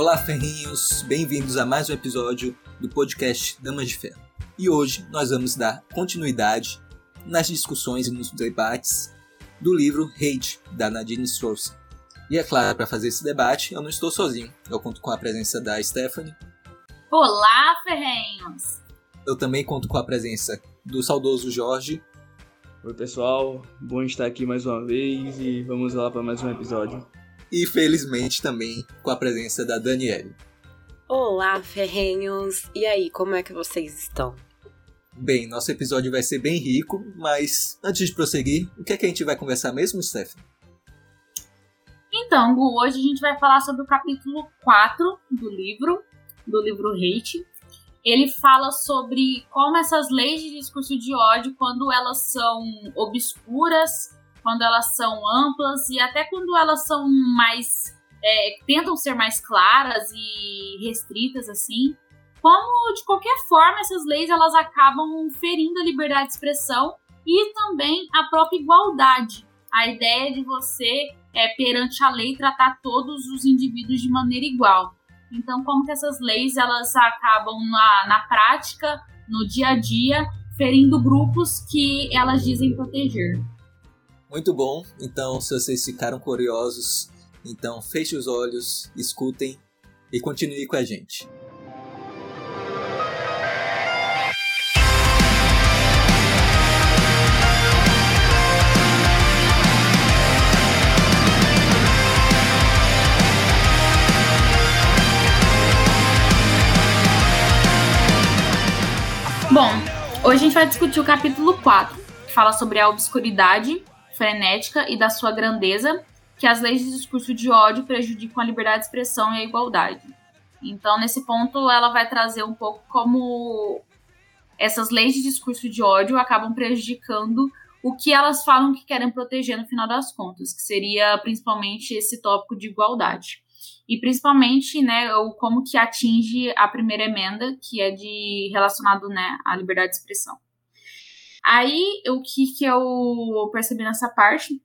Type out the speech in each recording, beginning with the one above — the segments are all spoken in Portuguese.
Olá, ferrinhos! Bem-vindos a mais um episódio do podcast Damas de Ferro. E hoje nós vamos dar continuidade nas discussões e nos debates do livro Hate, da Nadine Source. E é claro, para fazer esse debate, eu não estou sozinho. Eu conto com a presença da Stephanie. Olá, ferrenhos! Eu também conto com a presença do saudoso Jorge. Oi, pessoal. Bom estar aqui mais uma vez e vamos lá para mais um episódio. E felizmente também com a presença da Daniele. Olá, ferrenhos! E aí, como é que vocês estão? Bem, nosso episódio vai ser bem rico, mas antes de prosseguir, o que é que a gente vai conversar mesmo, Stephanie? Então, Gu, hoje a gente vai falar sobre o capítulo 4 do livro, do livro Hate. Ele fala sobre como essas leis de discurso de ódio, quando elas são obscuras, quando elas são amplas e até quando elas são mais. É, tentam ser mais claras e restritas, assim, como de qualquer forma essas leis elas acabam ferindo a liberdade de expressão e também a própria igualdade. A ideia de você, é, perante a lei, tratar todos os indivíduos de maneira igual. Então, como que essas leis elas acabam na, na prática, no dia a dia, ferindo grupos que elas dizem proteger. Muito bom. Então, se vocês ficaram curiosos, então feche os olhos, escutem e continue com a gente. Bom, hoje a gente vai discutir o capítulo 4, que fala sobre a obscuridade frenética e da sua grandeza, que as leis de discurso de ódio prejudicam a liberdade de expressão e a igualdade. Então, nesse ponto, ela vai trazer um pouco como essas leis de discurso de ódio acabam prejudicando o que elas falam que querem proteger no final das contas, que seria principalmente esse tópico de igualdade e principalmente, né, o como que atinge a primeira emenda, que é de relacionado, né, à liberdade de expressão. Aí, o que que eu percebi nessa parte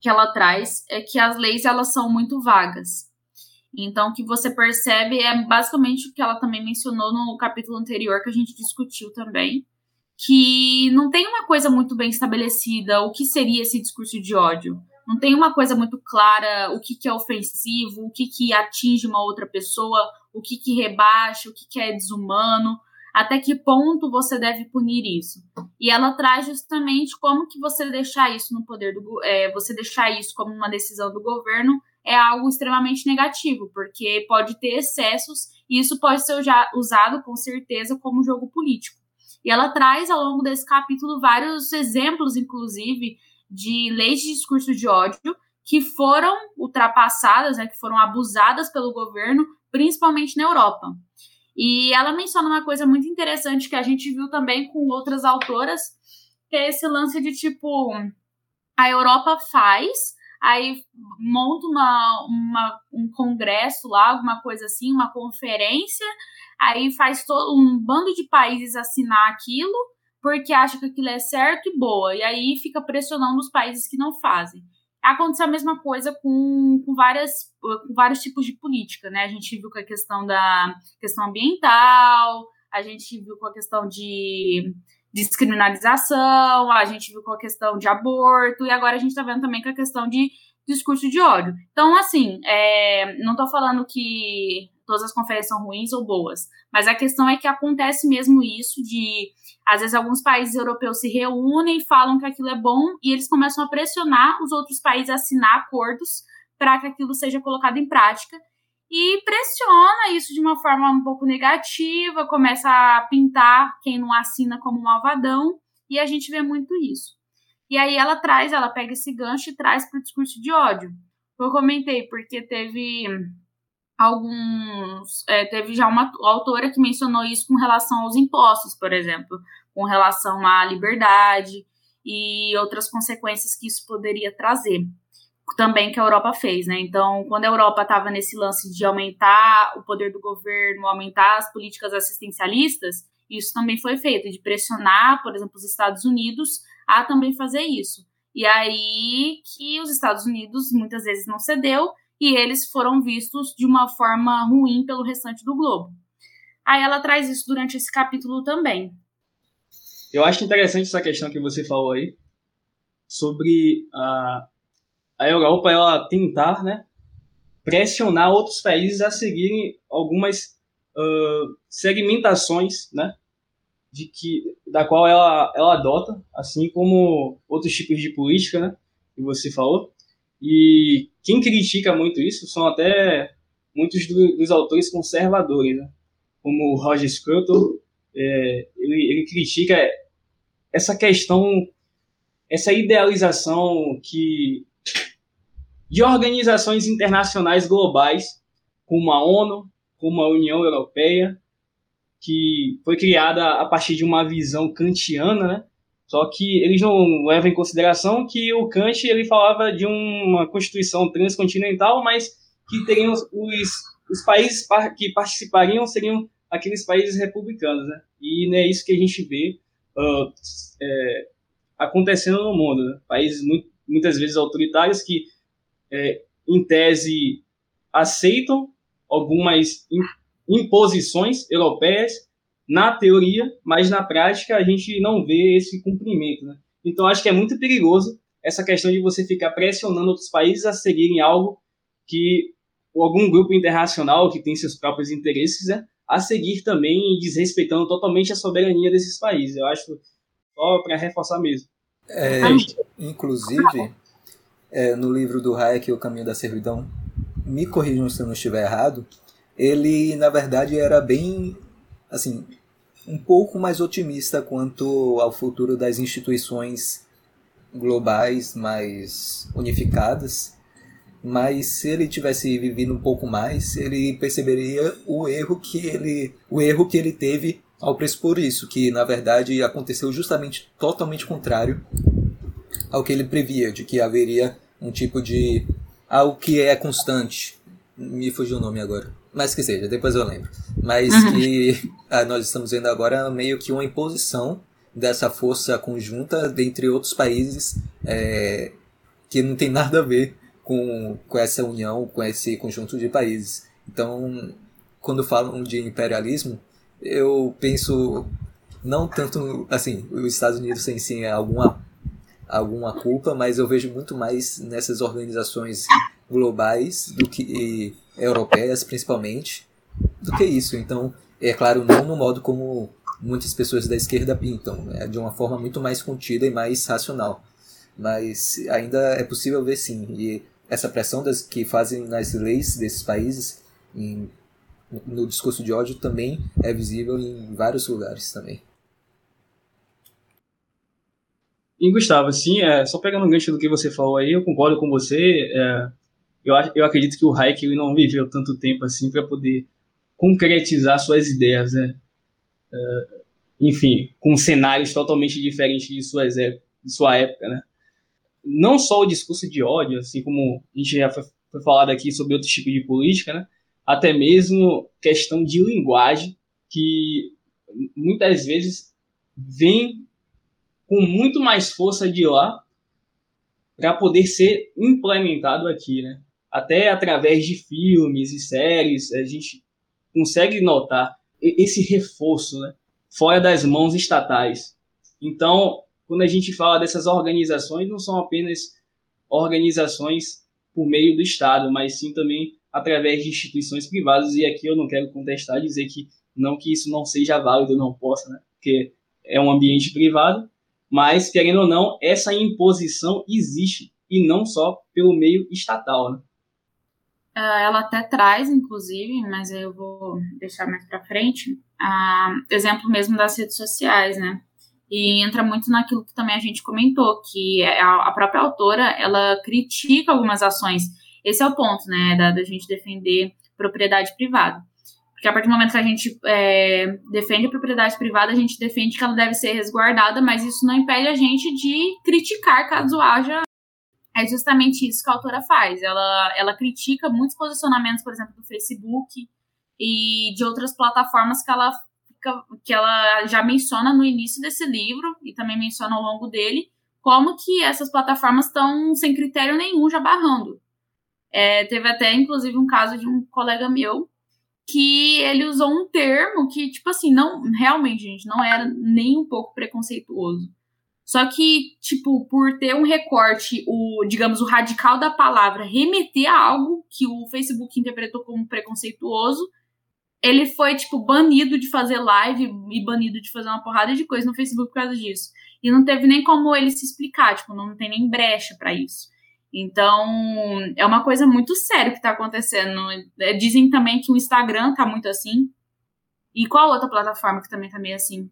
que ela traz é que as leis elas são muito vagas. Então, o que você percebe é basicamente o que ela também mencionou no capítulo anterior que a gente discutiu também, que não tem uma coisa muito bem estabelecida o que seria esse discurso de ódio não tem uma coisa muito clara o que, que é ofensivo, o que, que atinge uma outra pessoa, o que, que rebaixa, o que, que é desumano, até que ponto você deve punir isso. E ela traz justamente como que você deixar isso no poder do é, você deixar isso como uma decisão do governo é algo extremamente negativo, porque pode ter excessos e isso pode ser usado com certeza como jogo político. E ela traz ao longo desse capítulo vários exemplos, inclusive, de leis de discurso de ódio que foram ultrapassadas, né, que foram abusadas pelo governo, principalmente na Europa. E ela menciona uma coisa muito interessante que a gente viu também com outras autoras, que é esse lance de tipo a Europa faz, aí monta uma, uma, um congresso lá, alguma coisa assim, uma conferência, aí faz todo um bando de países assinar aquilo, porque acha que aquilo é certo e boa, e aí fica pressionando os países que não fazem. Aconteceu a mesma coisa com, com, várias, com vários tipos de política, né? A gente viu com a questão da questão ambiental, a gente viu com a questão de descriminalização, a gente viu com a questão de aborto, e agora a gente está vendo também com a questão de discurso de ódio. Então, assim, é, não estou falando que todas as conferências são ruins ou boas, mas a questão é que acontece mesmo isso de às vezes alguns países europeus se reúnem, falam que aquilo é bom e eles começam a pressionar os outros países a assinar acordos para que aquilo seja colocado em prática e pressiona isso de uma forma um pouco negativa, começa a pintar quem não assina como malvadão e a gente vê muito isso. E aí ela traz, ela pega esse gancho e traz para o discurso de ódio. Eu comentei porque teve alguns. É, teve já uma autora que mencionou isso com relação aos impostos, por exemplo, com relação à liberdade e outras consequências que isso poderia trazer. Também que a Europa fez, né? Então, quando a Europa estava nesse lance de aumentar o poder do governo, aumentar as políticas assistencialistas, isso também foi feito, de pressionar, por exemplo, os Estados Unidos a também fazer isso. E aí que os Estados Unidos muitas vezes não cedeu e eles foram vistos de uma forma ruim pelo restante do globo. Aí ela traz isso durante esse capítulo também. Eu acho interessante essa questão que você falou aí sobre a, a Europa ela tentar, né, pressionar outros países a seguirem algumas uh, segmentações, né, de que da qual ela ela adota, assim como outros tipos de política, né, que você falou. E quem critica muito isso são até muitos do, dos autores conservadores, né? como Roger Scruton, é, ele, ele critica essa questão, essa idealização que de organizações internacionais globais, como a ONU, como a União Europeia, que foi criada a partir de uma visão kantiana, né? Só que eles não levam em consideração que o Kant ele falava de uma constituição transcontinental, mas que teriam os, os países que participariam seriam aqueles países republicanos, né? E é isso que a gente vê uh, é, acontecendo no mundo, né? Países muito, muitas vezes autoritários que, é, em tese, aceitam algumas imposições europeias na teoria, mas na prática a gente não vê esse cumprimento. Né? Então acho que é muito perigoso essa questão de você ficar pressionando outros países a seguirem algo que algum grupo internacional que tem seus próprios interesses né, a seguir também, desrespeitando totalmente a soberania desses países. Eu acho só para reforçar mesmo. É, inclusive, é, no livro do Hayek, O Caminho da Servidão, me corrijam se eu não estiver errado, ele, na verdade, era bem, assim, um pouco mais otimista quanto ao futuro das instituições globais mais unificadas, mas se ele tivesse vivido um pouco mais, ele perceberia o erro que ele, o erro que ele teve ao pressupor isso, que na verdade aconteceu justamente totalmente contrário ao que ele previa, de que haveria um tipo de algo que é constante. Me fugiu o nome agora mas que seja, depois eu lembro. Mas uhum. que ah, nós estamos vendo agora meio que uma imposição dessa força conjunta dentre outros países é, que não tem nada a ver com, com essa união, com esse conjunto de países. Então, quando falam de imperialismo, eu penso não tanto assim, os Estados Unidos têm sim alguma alguma culpa, mas eu vejo muito mais nessas organizações globais do que europeias principalmente do que isso. Então, é claro, não no modo como muitas pessoas da esquerda pintam, é de uma forma muito mais contida e mais racional. Mas ainda é possível ver sim, e essa pressão das, que fazem nas leis desses países em, no discurso de ódio também é visível em vários lugares também. E Gustavo, sim, é, só pegando um gancho do que você falou aí, eu concordo com você. É, eu, eu acredito que o Hayek ele não viveu tanto tempo assim para poder concretizar suas ideias, né? Uh, enfim, com cenários totalmente diferentes de, suas, de sua época, né? Não só o discurso de ódio, assim como a gente já foi, foi falado aqui sobre outros tipos de política, né? Até mesmo questão de linguagem, que muitas vezes vem com muito mais força de lá para poder ser implementado aqui, né? Até através de filmes e séries, a gente consegue notar esse reforço né, fora das mãos estatais. Então, quando a gente fala dessas organizações, não são apenas organizações por meio do Estado, mas sim também através de instituições privadas. E aqui eu não quero contestar, dizer que não que isso não seja válido, não possa, né? porque é um ambiente privado, mas, querendo ou não, essa imposição existe, e não só pelo meio estatal. Né? Ah, ela até traz, inclusive, mas eu vou deixar mais para frente, uh, exemplo mesmo das redes sociais, né? E entra muito naquilo que também a gente comentou, que é a, a própria autora, ela critica algumas ações. Esse é o ponto, né, da, da gente defender propriedade privada. Porque a partir do momento que a gente é, defende a propriedade privada, a gente defende que ela deve ser resguardada, mas isso não impede a gente de criticar caso haja é justamente isso que a autora faz. Ela, ela critica muitos posicionamentos, por exemplo, do Facebook e de outras plataformas que ela, que ela já menciona no início desse livro e também menciona ao longo dele, como que essas plataformas estão sem critério nenhum já barrando. É, teve até, inclusive, um caso de um colega meu que ele usou um termo que, tipo assim, não, realmente, gente, não era nem um pouco preconceituoso. Só que, tipo, por ter um recorte, o, digamos, o radical da palavra remeter a algo que o Facebook interpretou como preconceituoso, ele foi, tipo, banido de fazer live e banido de fazer uma porrada de coisa no Facebook por causa disso. E não teve nem como ele se explicar, tipo, não tem nem brecha para isso. Então, é uma coisa muito séria que tá acontecendo. Dizem também que o Instagram tá muito assim. E qual outra plataforma que também tá meio assim?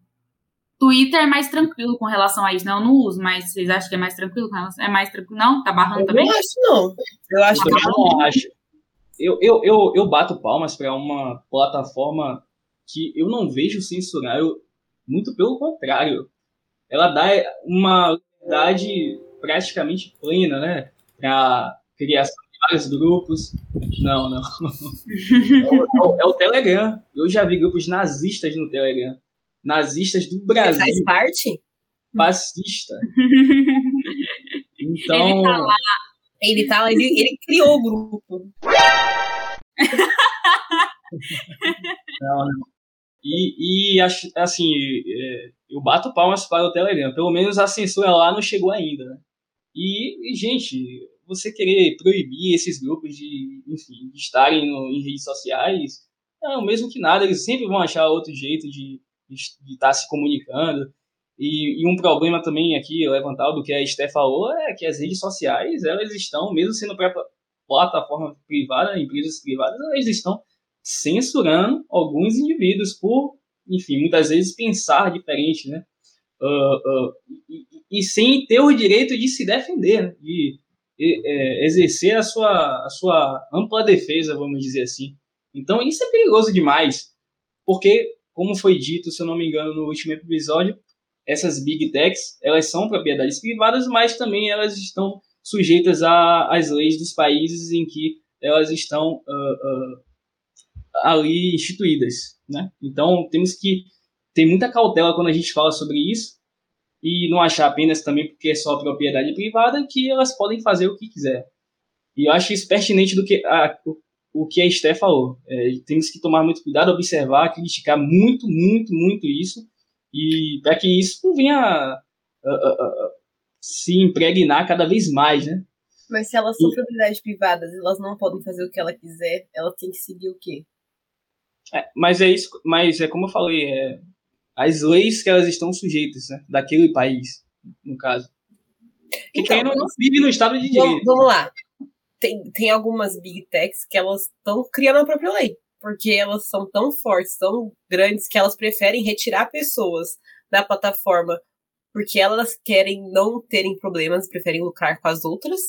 Twitter é mais tranquilo com relação a isso, né? Eu não uso, mas vocês acham que é mais tranquilo com relação? É mais tranquilo? Não? Tá barrando eu também? Não acho, não. Eu acho que eu não acho. Eu, eu, eu, eu bato palmas para uma plataforma que eu não vejo censurar, eu, muito pelo contrário. Ela dá uma liberdade praticamente plena, né? Para criação de vários grupos. Não, não. é, o, é o Telegram. Eu já vi grupos nazistas no Telegram nazistas do Brasil. Você faz parte? Fascista. Então. Ele tá lá. Ele, tá lá, ele, ele criou o grupo. não, não. E, e assim, é, eu bato palmas para o Telegram. Pelo menos a censura lá não chegou ainda, né? E, e gente, você querer proibir esses grupos de, enfim, de estarem no, em redes sociais, é o mesmo que nada. Eles sempre vão achar outro jeito de, de estar tá se comunicando. E, e, um problema também aqui levantado do que a Esté falou é que as redes sociais, elas estão, mesmo sendo para plataforma privada, empresas privadas, elas estão censurando alguns indivíduos por, enfim, muitas vezes pensar diferente, né? Uh, uh, e, e, sem ter o direito de se defender, né? de, de é, exercer a sua, a sua ampla defesa, vamos dizer assim. Então isso é perigoso demais, porque como foi dito, se eu não me engano, no último episódio, essas big techs, elas são propriedades privadas, mas também elas estão sujeitas às leis dos países em que elas estão uh, uh, ali instituídas, né? Então temos que ter muita cautela quando a gente fala sobre isso e não achar apenas também porque é só propriedade privada que elas podem fazer o que quiser. E eu acho isso pertinente do que a, o que a Esté falou. É, temos que tomar muito cuidado, observar, criticar muito, muito, muito isso, e para que isso não venha uh, uh, uh, se impregnar cada vez mais, né? Mas se elas são propriedades privadas, elas não podem fazer o que ela quiser, ela tem que seguir o quê? É, mas é isso, mas é como eu falei, é, as leis que elas estão sujeitas, né, daquele país, no caso. Que então, quem não, não vive no Estado de Direito. Vamos lá tem, tem algumas big techs que elas estão criando a própria lei. Porque elas são tão fortes, tão grandes, que elas preferem retirar pessoas da plataforma porque elas querem não terem problemas, preferem lucrar com as outras.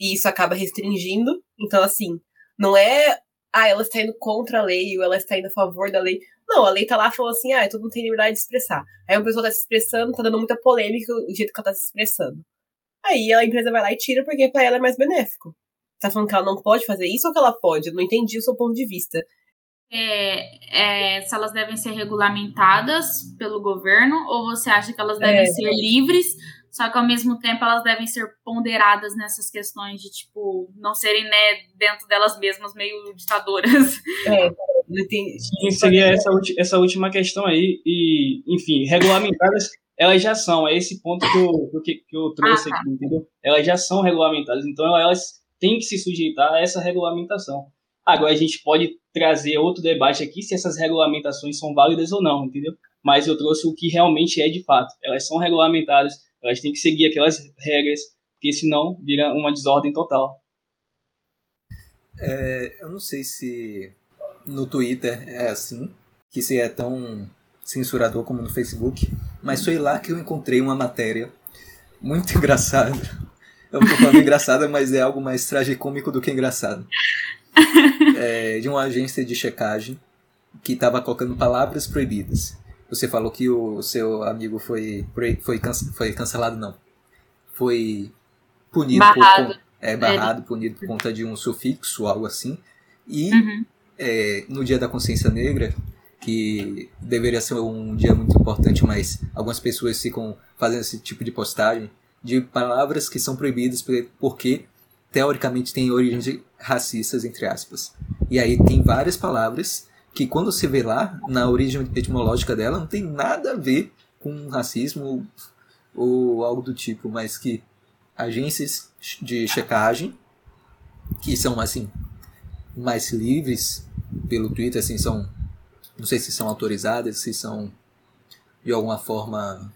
E isso acaba restringindo. Então, assim, não é. Ah, ela está indo contra a lei ou ela está indo a favor da lei. Não, a lei tá lá falando assim, ah, todo mundo tem liberdade de expressar. Aí uma pessoa tá se expressando, tá dando muita polêmica o jeito que ela tá se expressando. Aí a empresa vai lá e tira porque para ela é mais benéfico tá falando que ela não pode fazer isso ou que ela pode? Eu não entendi o seu ponto de vista. É, é, se elas devem ser regulamentadas pelo governo ou você acha que elas devem é. ser livres, só que ao mesmo tempo elas devem ser ponderadas nessas questões de, tipo, não serem, né, dentro delas mesmas meio ditadoras. É, não entendi. Sim, seria essa, essa última questão aí. E, enfim, regulamentadas elas já são, é esse ponto que eu, que, que eu trouxe ah, tá. aqui, entendeu? Elas já são regulamentadas, então elas tem que se sujeitar a essa regulamentação. Agora a gente pode trazer outro debate aqui se essas regulamentações são válidas ou não, entendeu? Mas eu trouxe o que realmente é de fato. Elas são regulamentadas, elas têm que seguir aquelas regras, porque senão vira uma desordem total. É, eu não sei se no Twitter é assim, que se é tão censurador como no Facebook, mas foi lá que eu encontrei uma matéria muito engraçada eu tô falando engraçada, mas é algo mais tragicômico do que engraçado. É, de uma agência de checagem que estava colocando palavras proibidas. Você falou que o seu amigo foi, foi, foi cancelado, não. Foi punido barrado. por é barrado, punido por conta de um sufixo, algo assim. E uhum. é, no Dia da Consciência Negra, que deveria ser um dia muito importante, mas algumas pessoas ficam fazendo esse tipo de postagem de palavras que são proibidas porque teoricamente têm origens racistas, entre aspas. E aí tem várias palavras que quando você vê lá, na origem etimológica dela, não tem nada a ver com racismo ou, ou algo do tipo, mas que agências de checagem, que são assim, mais livres pelo Twitter, assim, são, não sei se são autorizadas, se são de alguma forma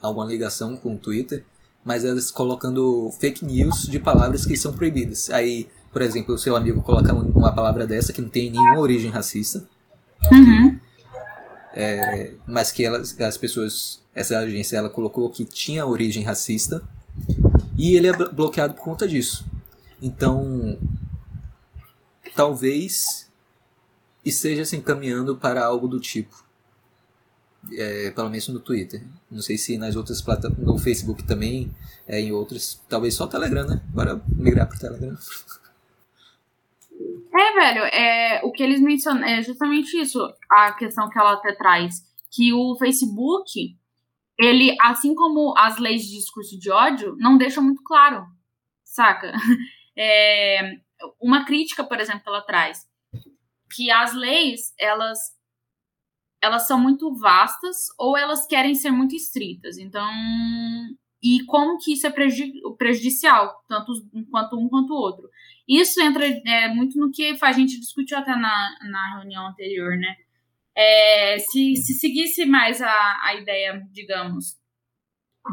alguma ligação com o Twitter, mas elas colocando fake news de palavras que são proibidas. Aí, por exemplo, o seu amigo coloca uma palavra dessa que não tem nenhuma origem racista, Uhum. é, mas que elas, as pessoas, essa agência, ela colocou que tinha origem racista e ele é blo- bloqueado por conta disso. Então, talvez esteja se encaminhando para algo do tipo. É, pelo menos no Twitter. Não sei se nas outras plataformas, no Facebook também, é, em outras, talvez só o Telegram, né? Bora migrar para o Telegram. É, velho, é, o que eles mencionam é justamente isso, a questão que ela até traz. Que o Facebook, ele, assim como as leis de discurso de ódio, não deixa muito claro, saca? É, uma crítica, por exemplo, que ela traz, que as leis, elas, elas são muito vastas ou elas querem ser muito estritas. Então, e como que isso é prejudi- prejudicial, tanto quanto um quanto o outro. Isso entra é, muito no que a gente discutiu até na, na reunião anterior, né? É, se, se seguisse mais a, a ideia, digamos,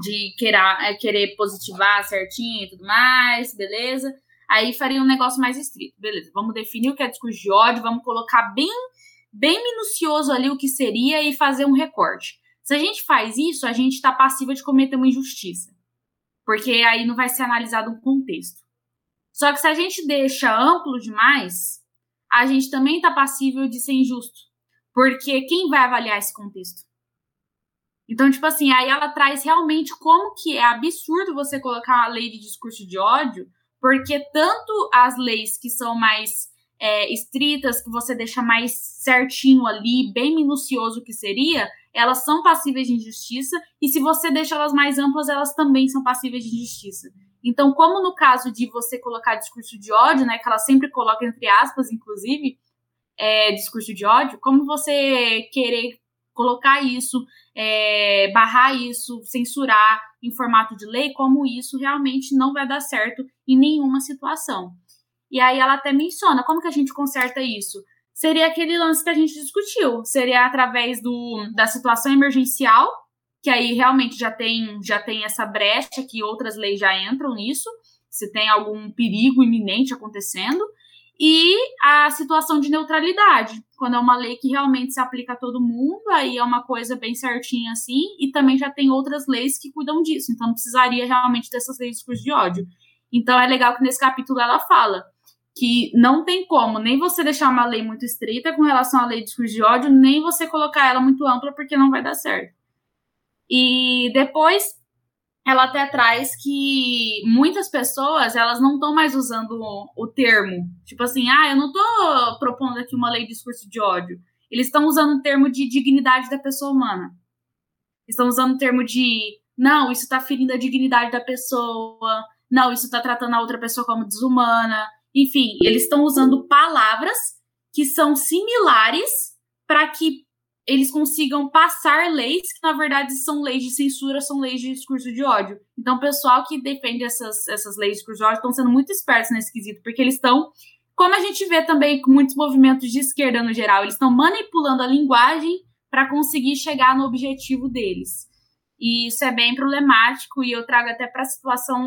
de querer, é, querer positivar certinho e tudo mais, beleza? Aí faria um negócio mais estrito, beleza? Vamos definir o que é discurso de ódio, vamos colocar bem, bem minucioso ali o que seria e fazer um recorte. Se a gente faz isso, a gente está passiva de cometer uma injustiça. Porque aí não vai ser analisado um contexto. Só que se a gente deixa amplo demais, a gente também está passível de ser injusto. Porque quem vai avaliar esse contexto? Então, tipo assim, aí ela traz realmente como que é absurdo você colocar a lei de discurso de ódio, porque tanto as leis que são mais é, estritas, que você deixa mais certinho ali, bem minucioso que seria, elas são passíveis de injustiça, e se você deixa elas mais amplas, elas também são passíveis de injustiça. Então, como no caso de você colocar discurso de ódio, né, que ela sempre coloca entre aspas, inclusive, é, discurso de ódio, como você querer colocar isso, é, barrar isso, censurar em formato de lei, como isso realmente não vai dar certo em nenhuma situação. E aí ela até menciona como que a gente conserta isso. Seria aquele lance que a gente discutiu, seria através do, da situação emergencial, que aí realmente já tem, já tem essa brecha que outras leis já entram nisso, se tem algum perigo iminente acontecendo, e a situação de neutralidade, quando é uma lei que realmente se aplica a todo mundo, aí é uma coisa bem certinha assim, e também já tem outras leis que cuidam disso, então não precisaria realmente dessas leis de discurso de ódio. Então é legal que nesse capítulo ela fala que não tem como nem você deixar uma lei muito estrita com relação à lei de discurso de ódio, nem você colocar ela muito ampla, porque não vai dar certo. E depois ela até traz que muitas pessoas elas não estão mais usando o, o, termo. Tipo assim, ah, eu não estou propondo aqui uma lei de discurso de ódio. Eles estão usando o termo de dignidade da pessoa humana. Estão usando o termo de não, isso está ferindo a dignidade da pessoa, não, isso está tratando a outra pessoa como desumana. Enfim, eles estão usando palavras que são similares para que eles consigam passar leis que, na verdade, são leis de censura, são leis de discurso de ódio. Então, o pessoal que defende essas, essas leis de discurso de ódio estão sendo muito espertos nesse quesito, porque eles estão, como a gente vê também com muitos movimentos de esquerda no geral, eles estão manipulando a linguagem para conseguir chegar no objetivo deles. E isso é bem problemático, e eu trago até para a situação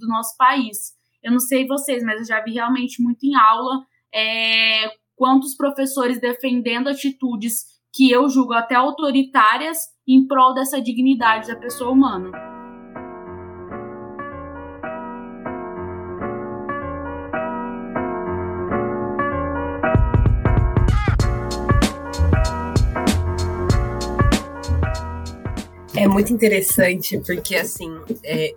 do nosso país. Eu não sei vocês, mas eu já vi realmente muito em aula é, quantos professores defendendo atitudes que eu julgo até autoritárias em prol dessa dignidade da pessoa humana. É muito interessante porque, assim, é,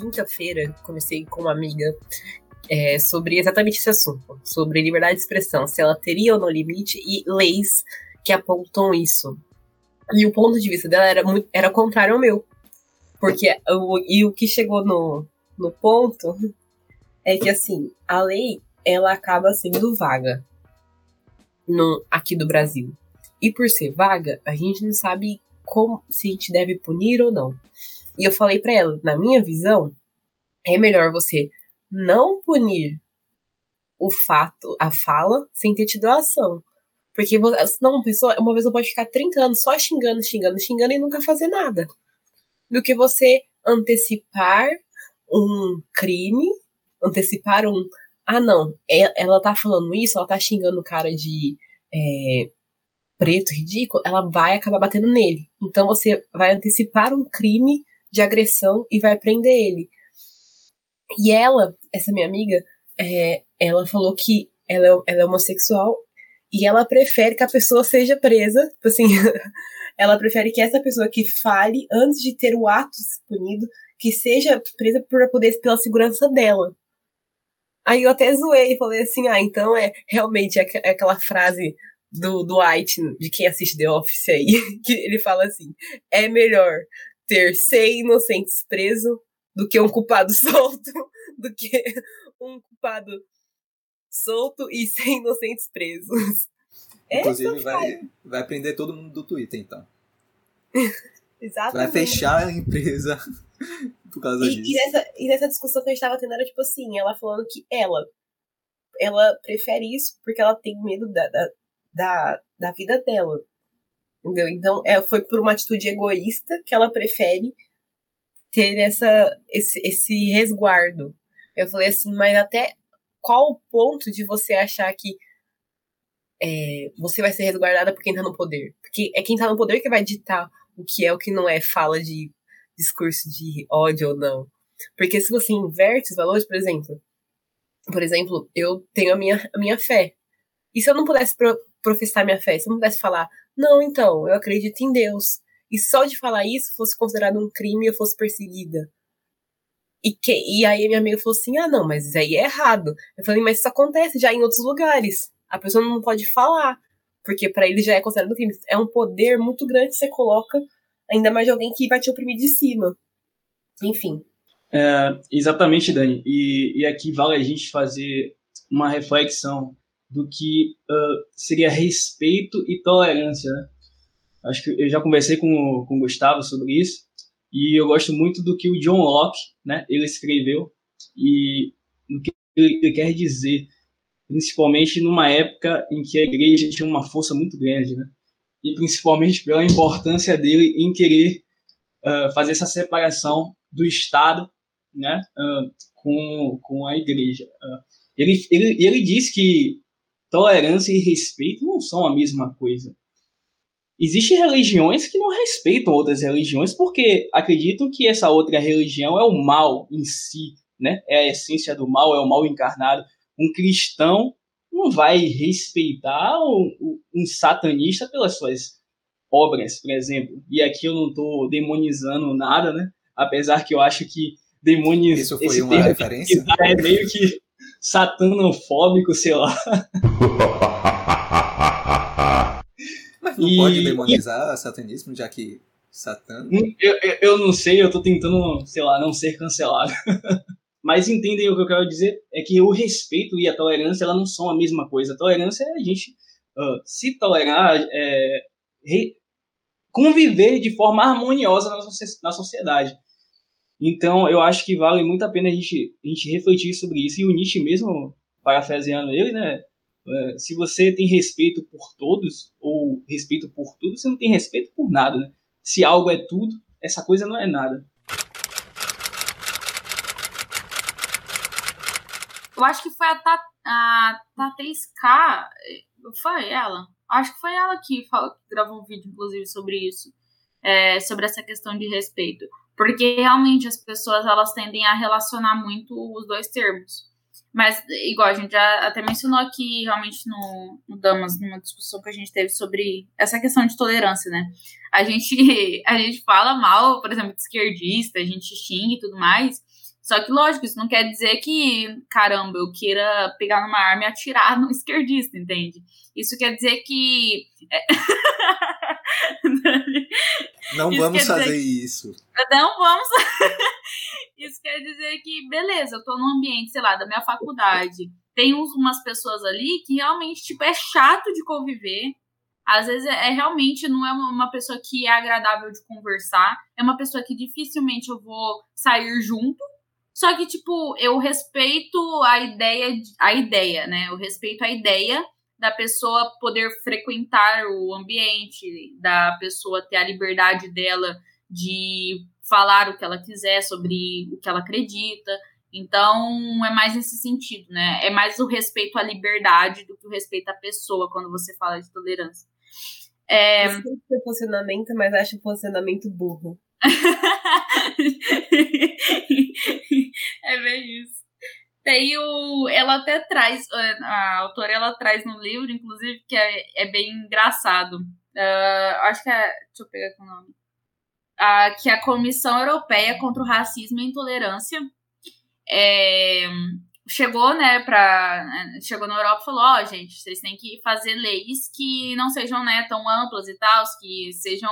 quinta-feira comecei com uma amiga é, sobre exatamente esse assunto, sobre liberdade de expressão, se ela teria ou não limite e leis que apontam isso. E o ponto de vista dela era, muito, era contrário ao meu. Porque o, e o que chegou no, no ponto é que assim, a lei ela acaba sendo vaga no, aqui do Brasil. E por ser vaga, a gente não sabe como se a gente deve punir ou não. E eu falei para ela, na minha visão, é melhor você não punir o fato, a fala, sem ter tido a ação. Porque senão uma pessoa, uma pessoa pode ficar 30 anos só xingando, xingando, xingando e nunca fazer nada. Do que você antecipar um crime, antecipar um. Ah, não, ela tá falando isso, ela tá xingando o cara de é, preto, ridículo, ela vai acabar batendo nele. Então você vai antecipar um crime de agressão e vai prender ele. E ela, essa minha amiga, é, ela falou que ela é, ela é homossexual e ela prefere que a pessoa seja presa, tipo assim, ela prefere que essa pessoa que fale antes de ter o ato punido, que seja presa por poder pela segurança dela. Aí eu até zoei e falei assim, ah, então é realmente é, é aquela frase do, do White, de quem assiste The Office aí, que ele fala assim, é melhor ter 100 inocentes presos do que um culpado solto, do que um culpado solto e sem inocentes presos. Inclusive, vai, vai prender todo mundo do Twitter, então. Exatamente. Vai fechar a empresa por causa e, disso. E nessa, e nessa discussão que a gente tava tendo era tipo assim, ela falando que ela, ela prefere isso porque ela tem medo da, da, da, da vida dela. Entendeu? Então, é, foi por uma atitude egoísta que ela prefere ter essa, esse, esse resguardo. Eu falei assim, mas até qual o ponto de você achar que é, você vai ser resguardada por quem tá no poder? Porque é quem tá no poder que vai ditar o que é o que não é fala de discurso de ódio ou não. Porque se você inverte os valores, por exemplo, por exemplo, eu tenho a minha, a minha fé. E se eu não pudesse pro, professar minha fé, se eu não pudesse falar, não, então, eu acredito em Deus. E só de falar isso fosse considerado um crime e eu fosse perseguida. E, que, e aí minha amiga falou assim: ah, não, mas isso aí é errado. Eu falei, mas isso acontece já em outros lugares. A pessoa não pode falar, porque para ele já é considerado crime. É um poder muito grande que você coloca, ainda mais de alguém que vai te oprimir de cima. Enfim. É, exatamente, Dani. E, e aqui vale a gente fazer uma reflexão do que uh, seria respeito e tolerância. Né? Acho que eu já conversei com, com o Gustavo sobre isso. E eu gosto muito do que o John Locke, né, ele escreveu e do que ele quer dizer, principalmente numa época em que a igreja tinha uma força muito grande, né? E principalmente pela importância dele em querer uh, fazer essa separação do Estado, né, uh, com, com a igreja. Uh, ele, ele, ele que tolerância e respeito não são a mesma coisa. Existem religiões que não respeitam outras religiões porque acreditam que essa outra religião é o mal em si, né? É a essência do mal, é o mal encarnado. Um cristão não vai respeitar um, um satanista pelas suas obras, por exemplo. E aqui eu não estou demonizando nada, né? Apesar que eu acho que demonizar Isso foi uma referência? É meio que satanofóbico, sei lá. Não e, pode demonizar e... satanismo, já que Satã. Hum, eu, eu, eu, não sei, eu tô tentando, sei lá, não ser cancelado. Mas entendem o que eu quero dizer? É que o respeito e a tolerância ela não são a mesma coisa. A tolerância é a gente uh, se tolerar, é, re, conviver de forma harmoniosa na, na sociedade. Então, eu acho que vale muito a pena a gente, a gente refletir sobre isso. E o Nietzsche mesmo, parafraseando ele, né? É, se você tem respeito por todos, ou respeito por tudo, você não tem respeito por nada, né? Se algo é tudo, essa coisa não é nada. Eu acho que foi a, Ta, a K foi ela? Acho que foi ela que, falou, gravou um vídeo, inclusive, sobre isso. É, sobre essa questão de respeito. Porque realmente as pessoas elas tendem a relacionar muito os dois termos. Mas, igual a gente já até mencionou aqui, realmente, no, no Damas, numa discussão que a gente teve sobre essa questão de tolerância, né? A gente, a gente fala mal, por exemplo, de esquerdista, a gente xinga e tudo mais. Só que, lógico, isso não quer dizer que, caramba, eu queira pegar numa arma e atirar no esquerdista, entende? Isso quer dizer que. Não isso vamos fazer isso. Não vamos. Isso quer dizer que, beleza, eu tô num ambiente, sei lá, da minha faculdade. Tem umas pessoas ali que realmente, tipo, é chato de conviver. Às vezes é, é realmente não é uma, pessoa que é agradável de conversar. É uma pessoa que dificilmente eu vou sair junto. Só que, tipo, eu respeito a ideia, a ideia, né? Eu respeito a ideia da pessoa poder frequentar o ambiente, da pessoa ter a liberdade dela de falar o que ela quiser sobre o que ela acredita. Então, é mais nesse sentido, né? É mais o respeito à liberdade do que o respeito à pessoa quando você fala de tolerância. É... Eu sei seu posicionamento, mas acho o posicionamento burro. É bem isso. Tem o. Ela até traz, a autora ela traz no livro, inclusive, que é, é bem engraçado. Uh, acho que é. Deixa eu pegar aqui o nome. Uh, que a Comissão Europeia contra o Racismo e a Intolerância é, chegou, né, pra. Chegou na Europa e falou, ó, oh, gente, vocês têm que fazer leis que não sejam né, tão amplas e tal, que sejam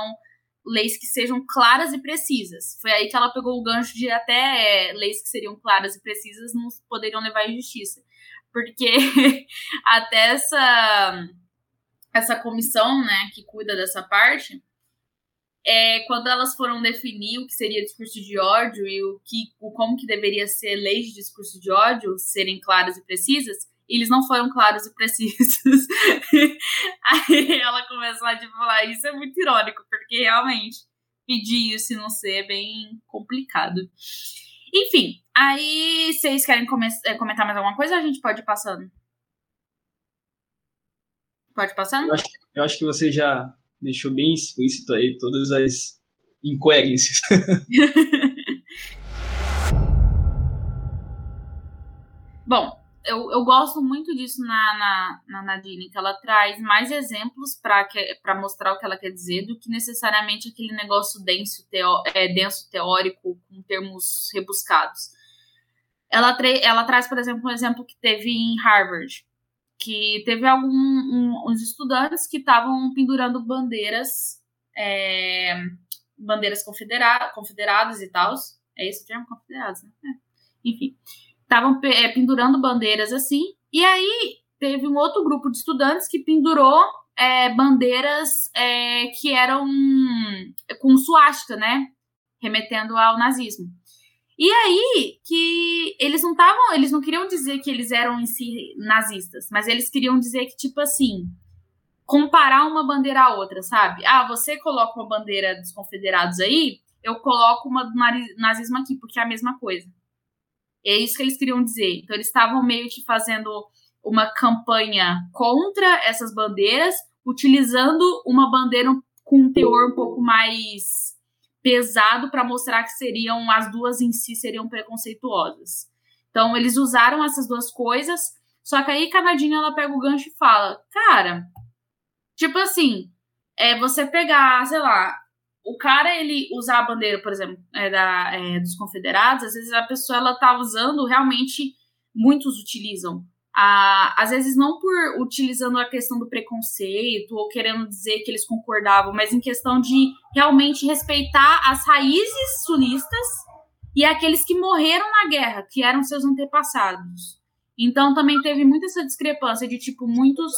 leis que sejam claras e precisas. Foi aí que ela pegou o gancho de até é, leis que seriam claras e precisas não poderiam levar à justiça. Porque até essa, essa comissão, né, que cuida dessa parte, é, quando elas foram definir o que seria discurso de ódio e o que, o, como que deveria ser leis de discurso de ódio serem claras e precisas, eles não foram claros e precisos. Aí ela começou a tipo, falar, isso é muito irônico, porque realmente pedir isso e não ser é bem complicado. Enfim, aí vocês querem é, comentar mais alguma coisa a gente pode ir passando? Pode ir passando? Eu acho, eu acho que você já deixou bem explícito aí todas as incoerências. Bom, eu, eu gosto muito disso na, na, na Nadine, que ela traz mais exemplos para mostrar o que ela quer dizer do que necessariamente aquele negócio denso, teo, é, denso teórico com termos rebuscados. Ela, ela traz, por exemplo, um exemplo que teve em Harvard, que teve alguns um, estudantes que estavam pendurando bandeiras, é, bandeiras confedera confederadas e tal. É isso o termo? Confederados, né? É. Enfim estavam é, pendurando bandeiras assim. E aí teve um outro grupo de estudantes que pendurou é, bandeiras é, que eram com suástica, né? Remetendo ao nazismo. E aí que eles não estavam, eles não queriam dizer que eles eram em si nazistas, mas eles queriam dizer que, tipo assim, comparar uma bandeira à outra, sabe? Ah, você coloca uma bandeira dos confederados aí, eu coloco uma do nazismo aqui, porque é a mesma coisa. É isso que eles queriam dizer. Então, eles estavam meio que fazendo uma campanha contra essas bandeiras, utilizando uma bandeira com um teor um pouco mais pesado para mostrar que seriam as duas em si seriam preconceituosas. Então, eles usaram essas duas coisas, só que aí Canadinha ela pega o gancho e fala: "Cara, tipo assim, é você pegar, sei lá, o cara, ele usar a bandeira, por exemplo, é, da, é, dos confederados, às vezes a pessoa, ela tá usando, realmente, muitos utilizam. Ah, às vezes não por utilizando a questão do preconceito ou querendo dizer que eles concordavam, mas em questão de realmente respeitar as raízes sulistas e aqueles que morreram na guerra, que eram seus antepassados. Então também teve muita essa discrepância de tipo muitos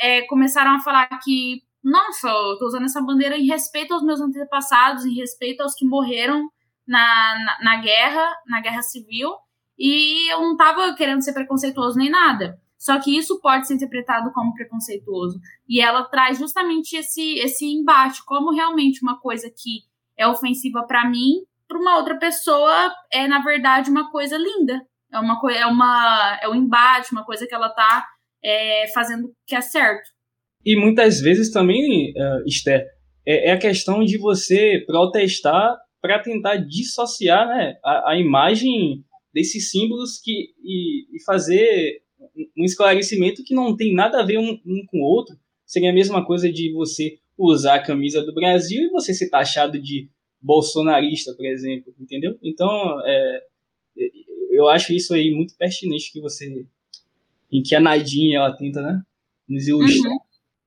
é, começaram a falar que nossa, eu tô usando essa bandeira em respeito aos meus antepassados, em respeito aos que morreram na, na, na guerra, na guerra civil, e eu não tava querendo ser preconceituoso nem nada. Só que isso pode ser interpretado como preconceituoso. E ela traz justamente esse, esse embate, como realmente uma coisa que é ofensiva para mim, para uma outra pessoa é na verdade uma coisa linda. É uma é uma é um embate, uma coisa que ela tá é, fazendo que é certo. E muitas vezes também, uh, Esther, é, é, a questão de você protestar para tentar dissociar né, a, a, imagem desses símbolos que, e, e, fazer um esclarecimento que não tem nada a ver um, um, com o outro. Seria a mesma coisa de você usar a camisa do Brasil e você ser taxado de bolsonarista, por exemplo, entendeu? Então, é, eu acho isso aí muito pertinente que você, em que a Nadine ela tenta, né, nos ilustrar. Uhum.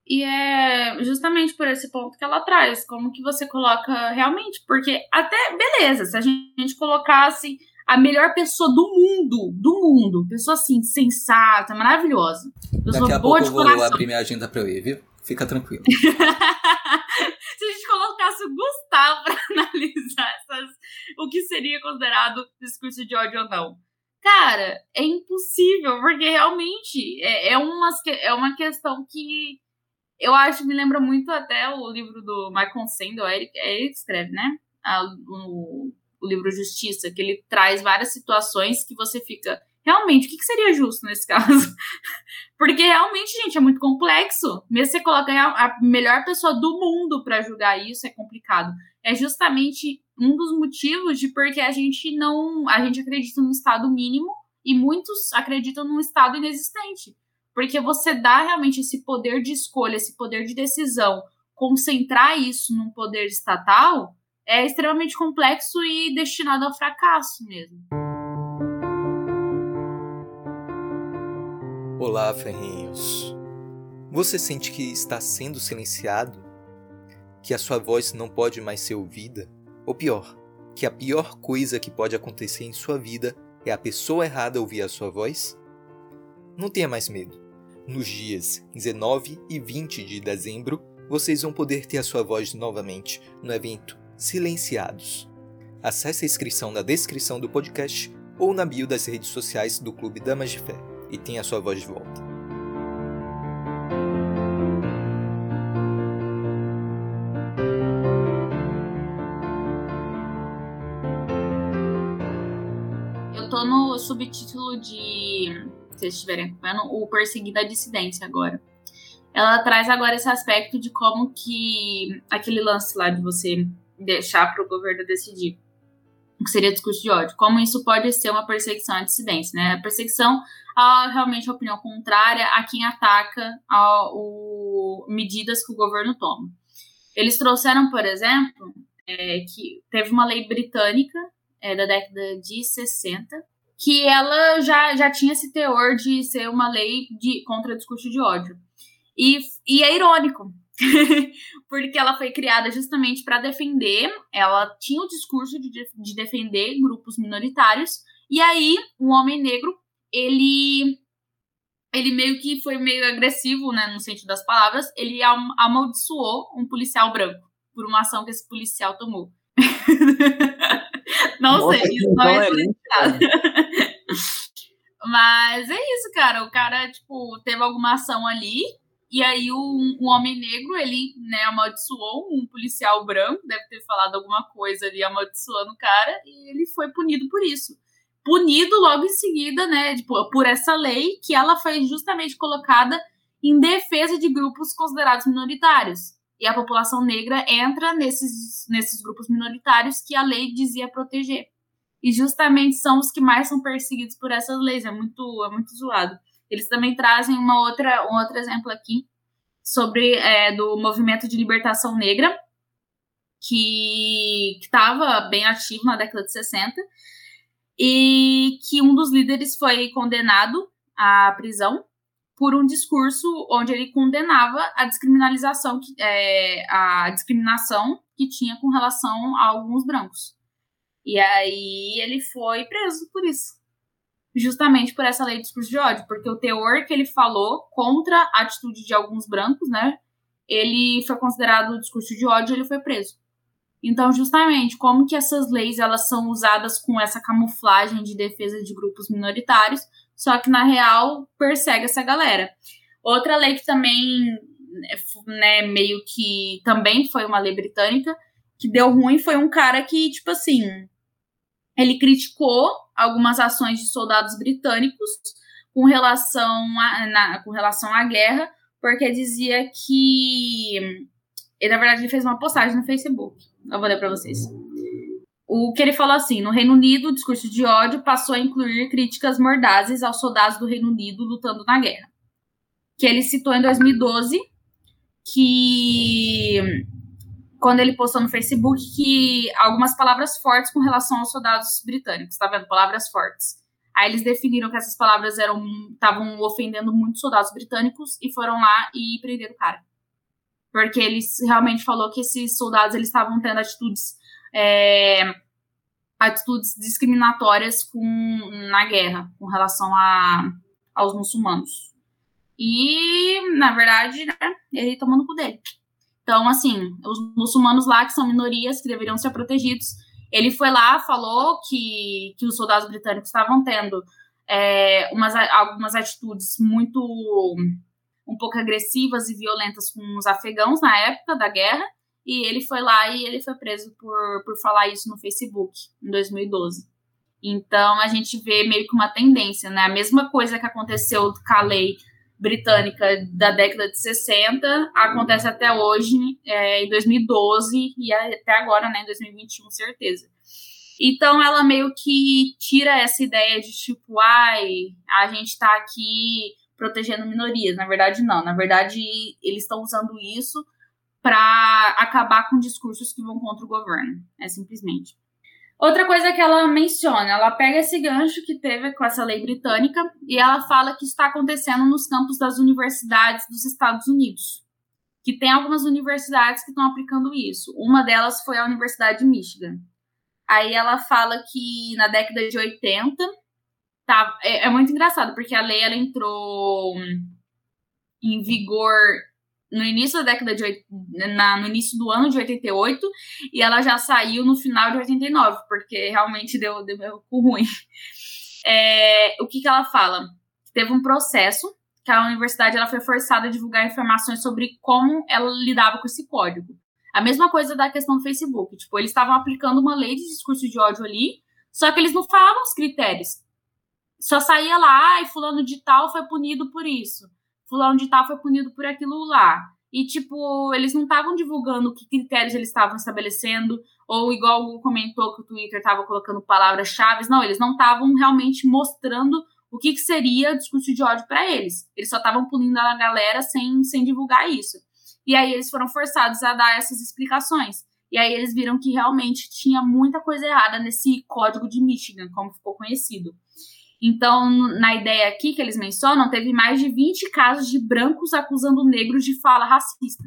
E é justamente por esse ponto que ela traz, como que você coloca realmente, porque até, beleza, se a gente colocasse a melhor pessoa do mundo, do mundo. Pessoa assim, sensata, maravilhosa. Pessoa Daqui a boa pouco de eu vou coração. abrir minha agenda pra eu ir, viu? Fica tranquilo. Se a gente colocasse o Gustavo pra analisar essas, o que seria considerado discurso de ódio ou não. Cara, é impossível, porque realmente é, é, é uma questão que eu acho me lembra muito até o livro do Michael Sandel, é ele, é ele que escreve, né? Ah, o, o livro Justiça, que ele traz várias situações que você fica. Realmente, o que, que seria justo nesse caso? Porque realmente, gente, é muito complexo. Mesmo você colocar a a melhor pessoa do mundo pra julgar isso, é complicado. É justamente um dos motivos de porque a gente não. A gente acredita num estado mínimo e muitos acreditam num estado inexistente. Porque você dá realmente esse poder de escolha, esse poder de decisão, concentrar isso num poder estatal é extremamente complexo e destinado ao fracasso mesmo. Olá, ferrinhos. Você sente que está sendo silenciado? Que a sua voz não pode mais ser ouvida? Ou pior, que a pior coisa que pode acontecer em sua vida é a pessoa errada ouvir a sua voz? Não tenha mais medo. Nos dias 19 e 20 de dezembro, vocês vão poder ter a sua voz novamente no evento Silenciados. Acesse a inscrição na descrição do podcast ou na bio das redes sociais do Clube Damas de Fé e tenha a sua voz de volta. Eu tô no subtítulo de. Vocês estiverem acompanhando, o Perseguido à Dissidência agora. Ela traz agora esse aspecto de como que aquele lance lá de você deixar para o governo decidir que seria discurso de ódio, como isso pode ser uma perseguição à dissidência, né? A perseguição a realmente a opinião contrária a quem ataca a, o, medidas que o governo toma. Eles trouxeram, por exemplo, é, que teve uma lei britânica é, da década de 60 que ela já, já tinha esse teor de ser uma lei de, contra discurso de ódio. E, e é irônico, porque ela foi criada justamente para defender, ela tinha o discurso de, de defender grupos minoritários, e aí um homem negro, ele ele meio que foi meio agressivo, né, no sentido das palavras, ele am amaldiçoou um policial branco por uma ação que esse policial tomou. Não Nossa, sei, isso não é solicitado. Mas é isso, cara. O cara, tipo, teve alguma ação ali. E aí o, o homem negro, ele, né, amaldiçoou um policial branco, deve ter falado alguma coisa ali amaldiçoando o cara, e ele foi punido por isso. Punido logo em seguida, né, tipo, por essa lei que ela foi justamente colocada em defesa de grupos considerados minoritários. E a população negra entra nesses, nesses grupos minoritários que a lei dizia proteger. E justamente são os que mais são perseguidos por essas leis. É muito, é muito zoado. Eles também trazem uma outra, um outro exemplo aqui sobre é, do movimento de libertação negra, que estava bem ativo na década de 60, e que um dos líderes foi condenado à prisão por um discurso onde ele condenava a descriminalização, que, é, a discriminação que tinha com relação a alguns brancos. E aí ele foi preso por isso. Justamente por essa lei de discurso de ódio, porque o teor que ele falou contra a atitude de alguns brancos, né? Ele foi considerado discurso de ódio e ele foi preso. Então, justamente, como que essas leis elas são usadas com essa camuflagem de defesa de grupos minoritários, só que na real persegue essa galera. Outra lei que também, né, meio que também foi uma lei britânica, que deu ruim foi um cara que, tipo assim, ele criticou algumas ações de soldados britânicos com relação, a, na, com relação à guerra, porque dizia que. Ele, na verdade, ele fez uma postagem no Facebook. Eu vou ler para vocês. O que ele falou assim: no Reino Unido, o discurso de ódio passou a incluir críticas mordazes aos soldados do Reino Unido lutando na guerra. Que ele citou em 2012 que quando ele postou no Facebook que algumas palavras fortes com relação aos soldados britânicos, tá vendo? Palavras fortes. Aí eles definiram que essas palavras eram estavam ofendendo muitos soldados britânicos e foram lá e prenderam o cara. Porque ele realmente falou que esses soldados eles estavam tendo atitudes é, atitudes discriminatórias com, na guerra, com relação a, aos muçulmanos. E, na verdade, né, ele tomando o cu dele. Então, assim, os muçulmanos lá, que são minorias, que deveriam ser protegidos, ele foi lá, falou que, que os soldados britânicos estavam tendo é, umas, algumas atitudes muito um pouco agressivas e violentas com os afegãos na época da guerra, e ele foi lá e ele foi preso por, por falar isso no Facebook em 2012. Então a gente vê meio que uma tendência, né? A mesma coisa que aconteceu com a lei britânica da década de 60 acontece até hoje, é, em 2012 e até agora, né, em 2021, certeza. Então ela meio que tira essa ideia de tipo, ai, a gente tá aqui protegendo minorias. Na verdade, não. Na verdade, eles estão usando isso para acabar com discursos que vão contra o governo. É simplesmente. Outra coisa que ela menciona, ela pega esse gancho que teve com essa lei britânica e ela fala que está acontecendo nos campos das universidades dos Estados Unidos. Que tem algumas universidades que estão aplicando isso. Uma delas foi a Universidade de Michigan. Aí ela fala que na década de 80, tá, é, é muito engraçado, porque a lei ela entrou em vigor no início da década de na, no início do ano de 88 e ela já saiu no final de 89, porque realmente deu, deu ruim. É, o que, que ela fala? Teve um processo que a universidade ela foi forçada a divulgar informações sobre como ela lidava com esse código. A mesma coisa da questão do Facebook. Tipo, eles estavam aplicando uma lei de discurso de ódio ali, só que eles não falavam os critérios. Só saía lá, e fulano de tal foi punido por isso. Fulano de tal foi punido por aquilo lá. E, tipo, eles não estavam divulgando que critérios eles estavam estabelecendo, ou igual o comentou que o Twitter estava colocando palavras-chave. Não, eles não estavam realmente mostrando o que, que seria discurso de ódio para eles. Eles só estavam punindo a galera sem, sem divulgar isso. E aí eles foram forçados a dar essas explicações. E aí eles viram que realmente tinha muita coisa errada nesse código de Michigan, como ficou conhecido. Então, na ideia aqui que eles mencionam, teve mais de 20 casos de brancos acusando negros de fala racista.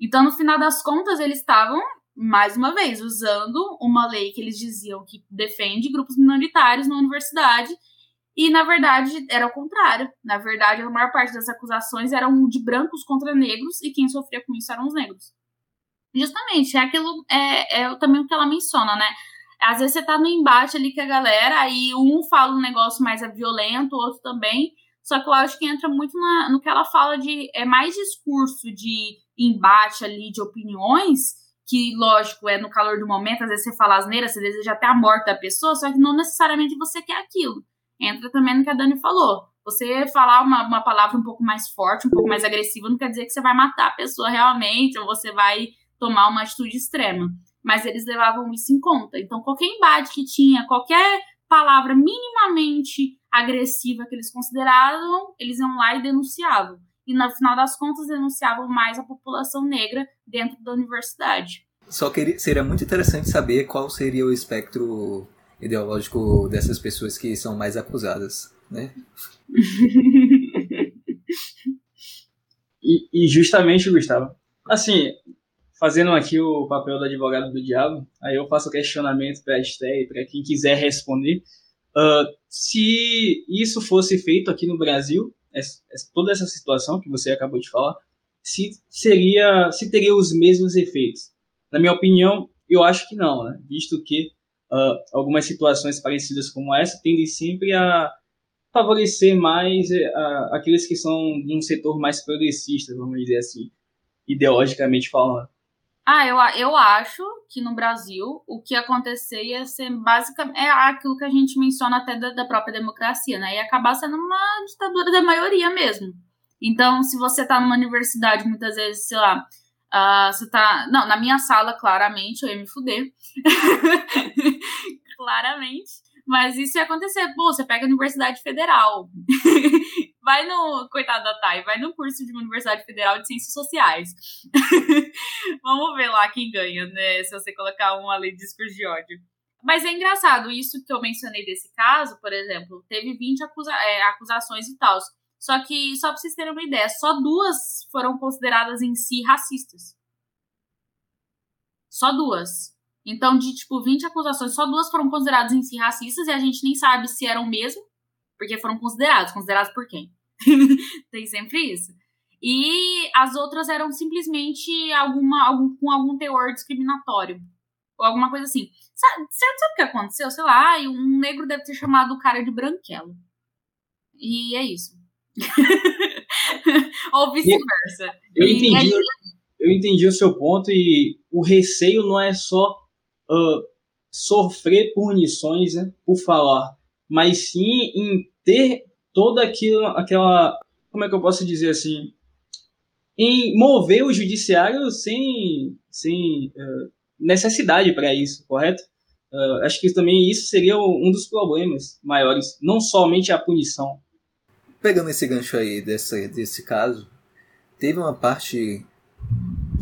Então, no final das contas, eles estavam, mais uma vez, usando uma lei que eles diziam que defende grupos minoritários na universidade e, na verdade, era o contrário. Na verdade, a maior parte das acusações eram de brancos contra negros e quem sofria com isso eram os negros. Justamente, é aquilo, é, é também o que ela menciona, né? Às vezes você tá no embate ali com a galera, aí um fala um negócio mais violento, o outro também. Só que eu acho que entra muito na, no que ela fala de. É mais discurso de embate ali, de opiniões, que, lógico, é no calor do momento, às vezes você fala asneira, você deseja até a morte da pessoa, só que não necessariamente você quer aquilo entra também no que a Dani falou. Você falar uma, uma palavra um pouco mais forte, um pouco mais agressiva, não quer dizer que você vai matar a pessoa realmente, ou você vai tomar uma atitude extrema. Mas eles levavam isso em conta. Então, qualquer embate que tinha, qualquer palavra minimamente agressiva que eles consideravam, eles iam lá e denunciavam. E no final das contas, denunciavam mais a população negra dentro da universidade. Só que seria muito interessante saber qual seria o espectro ideológico dessas pessoas que são mais acusadas, né? e, e, justamente, Gustavo, assim, fazendo aqui o papel do advogado do diabo, aí eu faço questionamento para a e para quem quiser responder. Uh, se isso fosse feito aqui no Brasil, essa, toda essa situação que você acabou de falar, se seria, se teria os mesmos efeitos? Na minha opinião, eu acho que não, né? Visto que uh, algumas situações parecidas como essa tendem sempre a favorecer mais uh, aqueles que são de um setor mais progressista, vamos dizer assim, ideologicamente falando. Ah, eu, eu acho que no Brasil o que acontecer ia ser basicamente é aquilo que a gente menciona até da, da própria democracia, né? Ia acabar sendo uma ditadura da maioria mesmo. Então, se você está numa universidade, muitas vezes, sei lá, Uh, você tá. Não, na minha sala, claramente, eu ia me fuder. claramente. Mas isso ia acontecer. Pô, você pega a Universidade Federal. vai no. Coitado da Thay, vai no curso de uma Universidade Federal de Ciências Sociais. Vamos ver lá quem ganha, né? Se você colocar uma lei de discurso de ódio. Mas é engraçado, isso que eu mencionei desse caso, por exemplo, teve 20 acusa é, acusações e tal. Só que, só pra vocês terem uma ideia, só duas foram consideradas em si racistas. Só duas. Então, de tipo 20 acusações, só duas foram consideradas em si racistas e a gente nem sabe se eram mesmo, porque foram considerados. Considerados por quem? Tem sempre isso. E as outras eram simplesmente alguma, algum, com algum teor discriminatório. Ou alguma coisa assim. Sabe, sabe o que aconteceu? Sei lá, um negro deve ter chamado o cara de branquelo. E é isso. Ou vice-versa. Eu entendi, eu entendi o seu ponto e o receio não é só uh, sofrer punições né, por falar, mas sim em ter toda aquilo, aquela, como é que eu posso dizer assim, em mover o judiciário sem, sem uh, necessidade para isso, correto? Uh, acho que também isso seria um dos problemas maiores, não somente a punição. Pegando esse gancho aí desse, desse caso, teve uma parte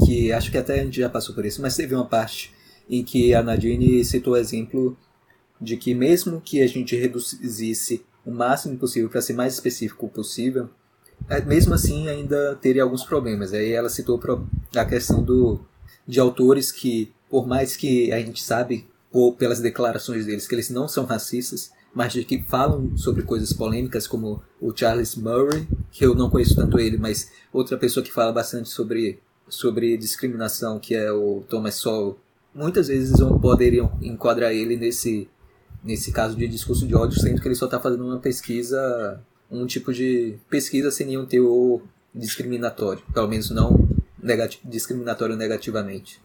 que acho que até a gente já passou por isso, mas teve uma parte em que a Nadine citou o exemplo de que mesmo que a gente reduzisse o máximo possível para ser mais específico possível, é, mesmo assim ainda teria alguns problemas. Aí ela citou a questão do, de autores que, por mais que a gente sabe ou pelas declarações deles que eles não são racistas, mas de que falam sobre coisas polêmicas como o Charles Murray, que eu não conheço tanto ele, mas outra pessoa que fala bastante sobre sobre discriminação, que é o Thomas Sowell, muitas vezes poderiam enquadrar ele nesse, nesse caso de discurso de ódio, sendo que ele só está fazendo uma pesquisa, um tipo de pesquisa sem nenhum teor discriminatório, pelo menos não negati discriminatório negativamente.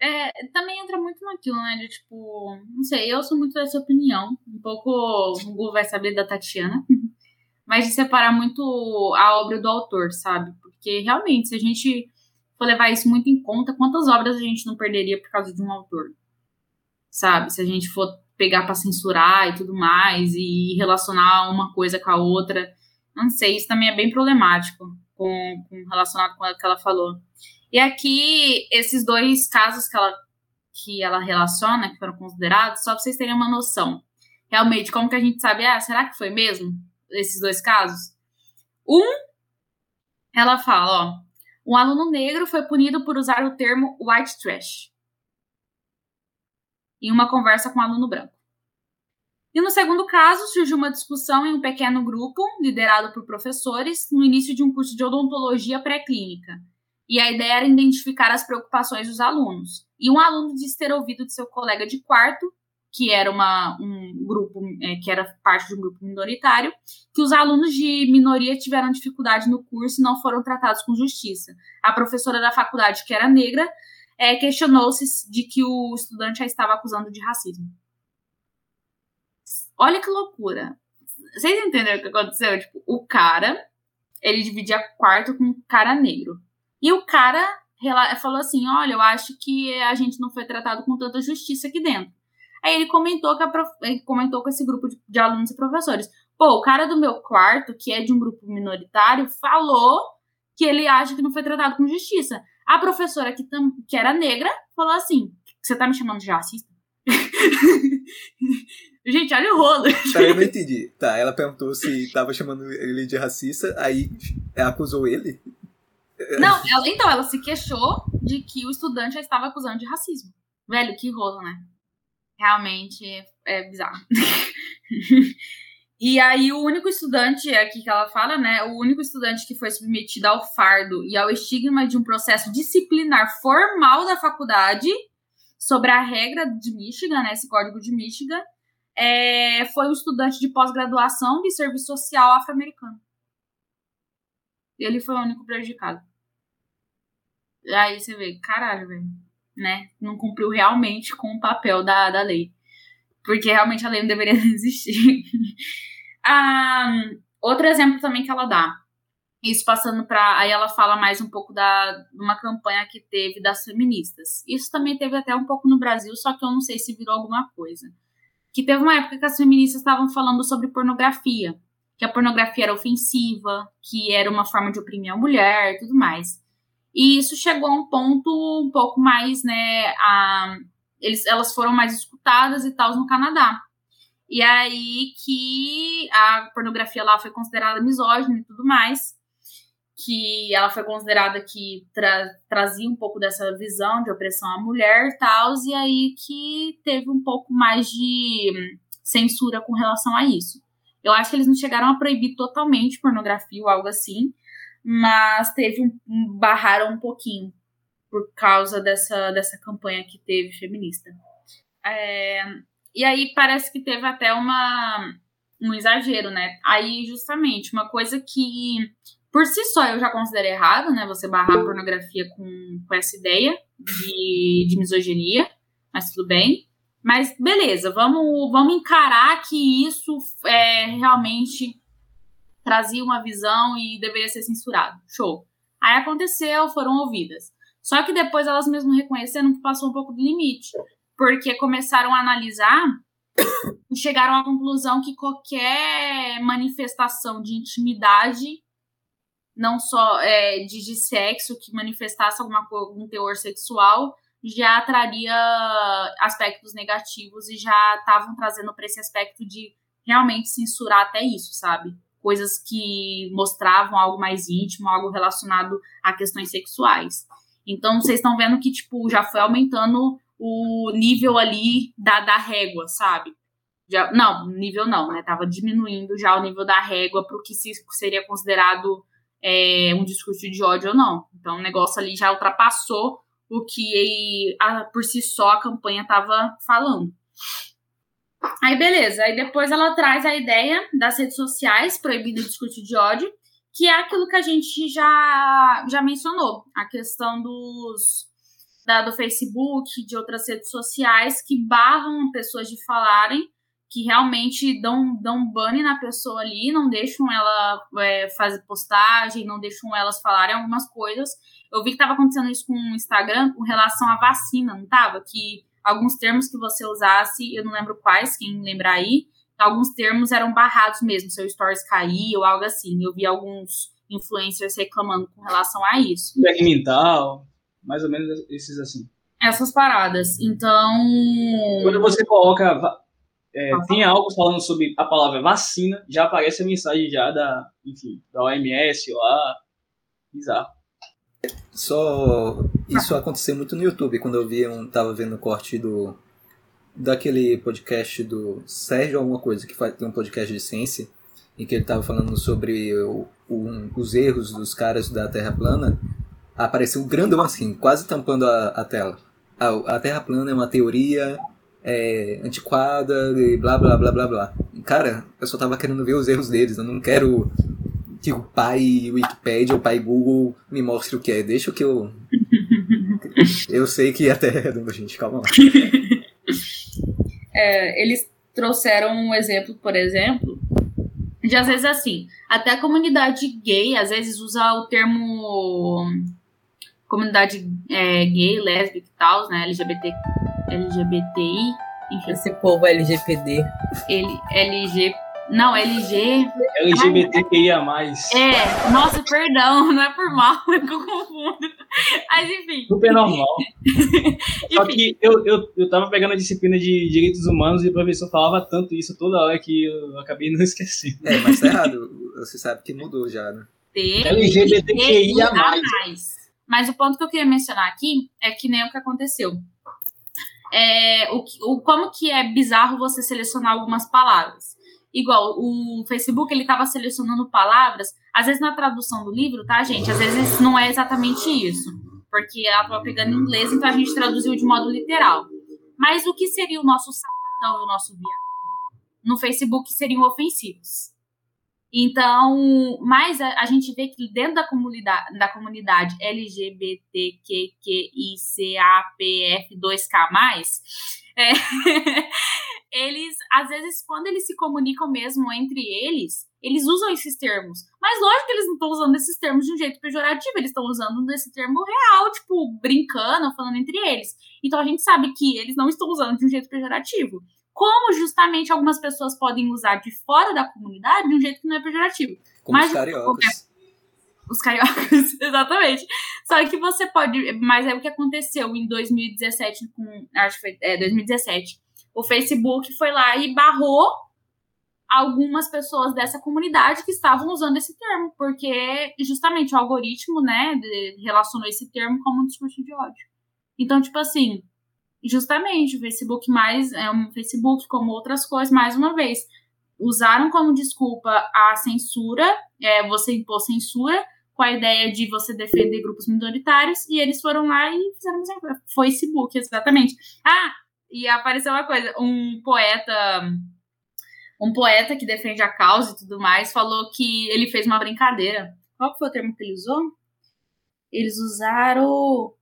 É, também entra muito naquilo, né? De tipo, não sei, eu sou muito dessa opinião. Um pouco o Google vai saber da Tatiana. Mas de separar muito a obra do autor, sabe? Porque realmente, se a gente for levar isso muito em conta, quantas obras a gente não perderia por causa de um autor? Sabe? Se a gente for pegar para censurar e tudo mais e relacionar uma coisa com a outra, não sei, isso também é bem problemático com, com relacionado com o que ela falou. E aqui esses dois casos que ela que ela relaciona, que foram considerados, só para vocês terem uma noção. Realmente, como que a gente sabe, ah, será que foi mesmo esses dois casos? Um, ela fala, ó, um aluno negro foi punido por usar o termo white trash em uma conversa com um aluno branco. E no segundo caso, surgiu uma discussão em um pequeno grupo, liderado por professores, no início de um curso de odontologia pré-clínica. E a ideia era identificar as preocupações dos alunos. E um aluno disse ter ouvido de seu colega de quarto que era uma, um grupo, é, que era parte de um grupo minoritário, que os alunos de minoria tiveram dificuldade no curso e não foram tratados com justiça. A professora da faculdade, que era negra, é, questionou-se de que o estudante a estava acusando de racismo. Olha que loucura. Vocês entenderam o que aconteceu? Tipo, o cara, ele dividia quarto com um cara negro. E o cara falou assim: Olha, eu acho que a gente não foi tratado com tanta justiça aqui dentro. Aí ele comentou, que prof... ele comentou com esse grupo de, de alunos e professores. Pô, o cara do meu quarto, que é de um grupo minoritário, falou que ele acha que não foi tratado com justiça. A professora, que, tam... que era negra, falou assim: Você tá me chamando de racista? Gente, olha o rolo. Tá, eu não entendi. Tá, ela perguntou se tava chamando ele de racista, aí acusou ele? Não, ela, então, ela se queixou de que o estudante já estava acusando de racismo. Velho, que rolo, né? Realmente é bizarro. e aí, o único estudante, aqui que ela fala, né? O único estudante que foi submetido ao fardo e ao estigma de um processo disciplinar formal da faculdade sobre a regra de Michigan, né? Esse código de Michigan, é, foi um estudante de pós-graduação de serviço social afro-americano. Ele foi o único prejudicado. Aí você vê, caralho, velho né? Não cumpriu realmente com o papel da, da lei. Porque realmente a lei não deveria existir. ah, outro exemplo também que ela dá. Isso passando para. Aí ela fala mais um pouco da de uma campanha que teve das feministas. Isso também teve até um pouco no Brasil, só que eu não sei se virou alguma coisa. Que teve uma época que as feministas estavam falando sobre pornografia. Que a pornografia era ofensiva, que era uma forma de oprimir a mulher tudo mais. E isso chegou a um ponto um pouco mais, né? A, eles, elas foram mais escutadas e tal no Canadá. E aí que a pornografia lá foi considerada misógina e tudo mais. que ela foi considerada que tra trazia um pouco dessa visão de opressão à mulher e tal, e aí que teve um pouco mais de censura com relação a isso. Eu acho que eles não chegaram a proibir totalmente pornografia ou algo assim, mas teve um, barraram um pouquinho por causa dessa, dessa campanha que teve feminista. É, e aí parece que teve até uma um exagero, né? Aí justamente uma coisa que por si só eu já considero errado, né? Você barrar a pornografia com, com essa ideia de, de misoginia, mas tudo bem. Mas beleza, vamos, vamos encarar que isso é, realmente trazia uma visão e deveria ser censurado. Show. Aí aconteceu, foram ouvidas. Só que depois elas mesmo reconheceram que passou um pouco do limite, porque começaram a analisar e chegaram à conclusão que qualquer manifestação de intimidade não só é, de, de sexo, que manifestasse alguma, algum teor sexual, já traria aspectos negativos e já estavam trazendo para esse aspecto de realmente censurar até isso, sabe? Coisas que mostravam algo mais íntimo, algo relacionado a questões sexuais. Então, vocês estão vendo que, tipo, já foi aumentando o nível ali da, da régua, sabe? Já, não, nível não, né? Tava diminuindo já o nível da régua para o que se, seria considerado é, um discurso de ódio ou não. Então o negócio ali já ultrapassou o que a, por si só a campanha estava falando. Aí beleza, aí depois ela traz a ideia das redes sociais proibindo o discurso de ódio, que é aquilo que a gente já, já mencionou, a questão dos da, do Facebook, de outras redes sociais que barram pessoas de falarem que realmente dão, dão banner na pessoa ali, não deixam ela é, fazer postagem, não deixam elas falarem algumas coisas. Eu vi que estava acontecendo isso com o Instagram com relação à vacina, não estava? Que alguns termos que você usasse, eu não lembro quais, quem lembrar aí, alguns termos eram barrados mesmo, seu stories cair ou algo assim. Eu vi alguns influencers reclamando com relação a isso. mental, mais ou menos esses assim. Essas paradas. Então. Quando você coloca é, tem algo falando sobre a palavra vacina, já aparece a mensagem já da, enfim, da OMS lá. Bizarro. Só isso aconteceu muito no YouTube, quando eu vi um, tava vendo o corte do daquele podcast do Sérgio alguma coisa, que faz, tem um podcast de ciência, em que ele tava falando sobre o, o, os erros dos caras da Terra plana, apareceu um grandão assim, quase tampando a, a tela. A, a Terra plana é uma teoria é, antiquada e blá blá blá blá blá. Cara, eu só tava querendo ver os erros deles, eu não quero que o pai Wikipedia, o pai Google me mostre o que é. Deixa que eu. eu sei que até é gente, calma lá. É, eles trouxeram um exemplo, por exemplo, de às vezes assim, até a comunidade gay às vezes usa o termo comunidade é, gay, lésbica e tal, né, LGBT LGBTI, enfim. Esse povo LGBT. Ele. Não, LG. LGBTQIA. É, nossa, perdão, não é por mal, é que eu confundo. Mas enfim. Super normal. Só que eu, eu, eu tava pegando a disciplina de direitos humanos e o professor falava tanto isso toda hora que eu acabei não esquecendo. É, mas tá errado. Você sabe que mudou já, né? LGBTQIA. Mas o ponto que eu queria mencionar aqui é que nem o que aconteceu é, o, o, como que é bizarro você selecionar algumas palavras. Igual, o Facebook, ele estava selecionando palavras, às vezes na tradução do livro, tá, gente? Às vezes não é exatamente isso, porque ela estava pegando em inglês, então a gente traduziu de modo literal. Mas o que seria o nosso sapatão e o nosso viado, no Facebook seriam ofensivos. Então, mas a, a, gente vê que dentro da comunidade, da comunidade LGBTQICAPF2K+, é, eles, às vezes, quando eles se comunicam mesmo entre eles, eles usam esses termos. Mas lógico que eles não estão usando esses termos de um jeito pejorativo, eles estão usando esse termo real, tipo, brincando, falando entre eles. Então a gente sabe que eles não estão usando de um jeito pejorativo como justamente algumas pessoas podem usar de fora da comunidade de um jeito que não é pejorativo. Como mas, os cariocas. Os cariocas, exatamente. Só que você pode. Mas é o que aconteceu em 2017 com. Acho que foi. É, 2017. O Facebook foi lá e barrou algumas pessoas dessa comunidade que estavam usando esse termo, porque justamente o algoritmo, né, relacionou esse termo como um discurso de ódio. Então, tipo assim, justamente o Facebook mais é um Facebook como outras coisas, mais uma vez, usaram como desculpa a censura, é, você impôs censura com a ideia de você defender grupos minoritários e eles foram lá e fizeram Facebook, exatamente. Ah, e apareceu uma coisa, um poeta um poeta que defende a causa e tudo mais falou que ele fez uma brincadeira. Qual foi o termo que ele usou? Eles usaram.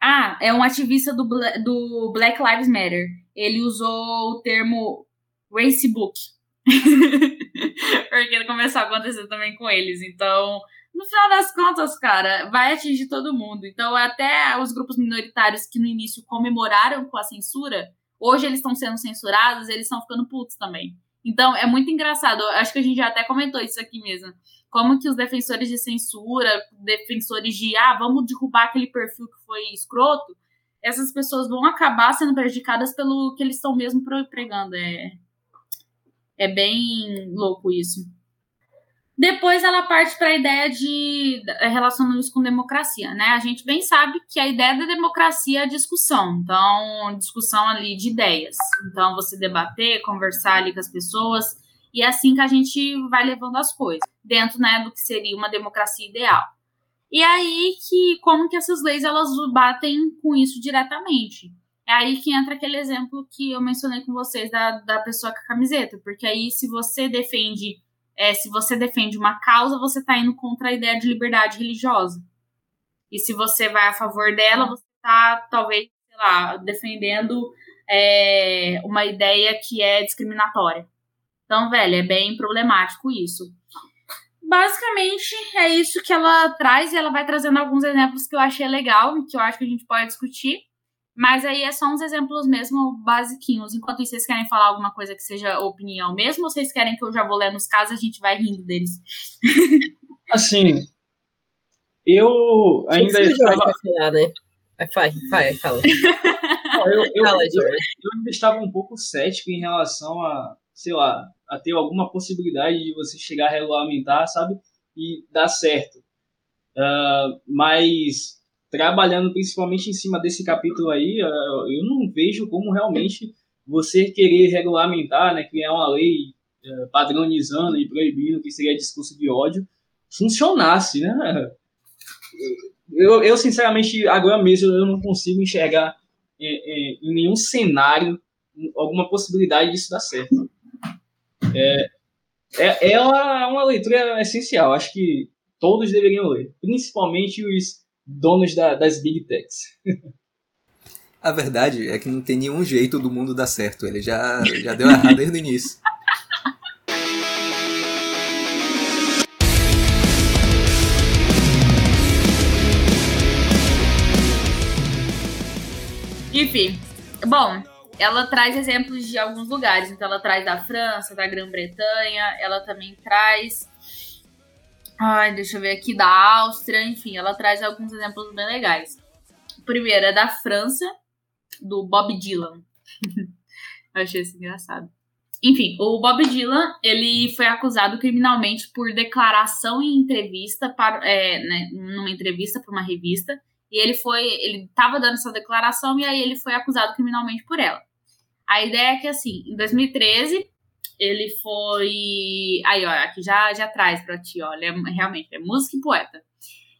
Ah, é um ativista do, do Black Lives Matter. Ele usou o termo racebook. Porque começou a acontecer também com eles. Então, no final das contas, cara, vai atingir todo mundo. Então, até os grupos minoritários que no início comemoraram com a censura, hoje eles estão sendo censurados, eles estão ficando putos também. Então, é muito engraçado. Acho que a gente já até comentou isso aqui mesmo. Como que os defensores de censura, defensores de, ah, vamos derrubar aquele perfil que foi escroto, essas pessoas vão acabar sendo prejudicadas pelo que eles estão mesmo pregando. É, é bem louco isso. Depois ela parte para a ideia de é, relacionando isso com democracia, né? A gente bem sabe que a ideia da democracia é a discussão, então discussão ali de ideias. Então você debater, conversar ali com as pessoas e é assim que a gente vai levando as coisas dentro, né, do que seria uma democracia ideal. E é aí que como que essas leis elas batem com isso diretamente? É aí que entra aquele exemplo que eu mencionei com vocês da, da pessoa com a camiseta, porque aí se você defende é, se você defende uma causa, você está indo contra a ideia de liberdade religiosa. E se você vai a favor dela, você está, talvez, sei lá, defendendo é, uma ideia que é discriminatória. Então, velho, é bem problemático isso. Basicamente, é isso que ela traz e ela vai trazendo alguns exemplos que eu achei legal e que eu acho que a gente pode discutir. Mas aí é só uns exemplos mesmo basiquinhos. Enquanto vocês querem falar alguma coisa que seja opinião mesmo, ou vocês querem que eu já vou ler nos casos e a gente vai rindo deles? Assim, eu ainda estava... Falar, né? Vai, vai, fala. eu, eu, fala, eu, eu ainda estava um pouco cético em relação a, sei lá, a ter alguma possibilidade de você chegar a regulamentar, sabe? E dar certo. Uh, mas trabalhando principalmente em cima desse capítulo aí, eu não vejo como realmente você querer regulamentar, né, criar uma lei eh, padronizando e proibindo que seria discurso de ódio, funcionasse, né? Eu, eu sinceramente, agora mesmo, eu não consigo enxergar em, em, em nenhum cenário alguma possibilidade disso dar certo. É, é, é uma leitura essencial, acho que todos deveriam ler, principalmente os donos da, das big techs. A verdade é que não tem nenhum jeito do mundo dar certo. Ele já, já deu errado desde o início. Enfim, bom, ela traz exemplos de alguns lugares. Então, ela traz da França, da Grã-Bretanha, ela também traz Ai, deixa eu ver aqui da Áustria, enfim, ela traz alguns exemplos bem legais. Primeiro é da França, do Bob Dylan. achei isso engraçado. Enfim, o Bob Dylan, ele foi acusado criminalmente por declaração em entrevista para, é, né, numa entrevista para uma revista, e ele foi, ele estava dando essa declaração e aí ele foi acusado criminalmente por ela. A ideia é que assim, em 2013, ele foi. Aí, ó, aqui já, já traz pra ti, olha, é, realmente, é música e poeta.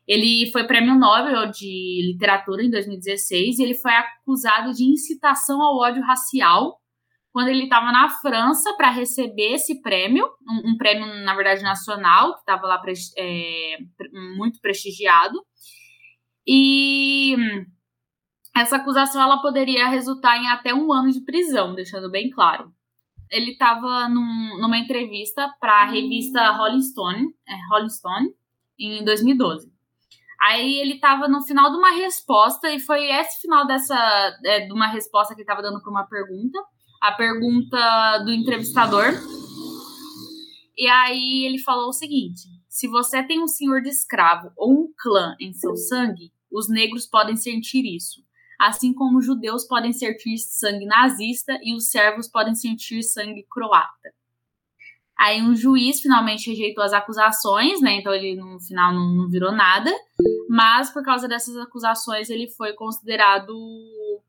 Ele foi prêmio Nobel de Literatura em 2016 e ele foi acusado de incitação ao ódio racial quando ele estava na França para receber esse prêmio, um, um, prêmio, na verdade, nacional, que estava lá é, muito prestigiado. E essa acusação ela poderia resultar em até um ano de prisão, deixando bem claro ele estava num, numa entrevista para a revista Rolling Stone, é, Rolling Stone, em 2012. Aí ele estava no final de uma resposta, e foi esse final dessa, é, de uma resposta que ele estava dando para uma pergunta, a pergunta do entrevistador. E aí ele falou o seguinte: se você tem um senhor de escravo ou um clã em seu sangue, os negros podem sentir isso. Assim como os judeus podem sentir sangue nazista e os servos podem sentir sangue croata. Aí um juiz finalmente rejeitou as acusações, né? Então ele no final não, não, virou nada, mas por causa dessas acusações ele foi considerado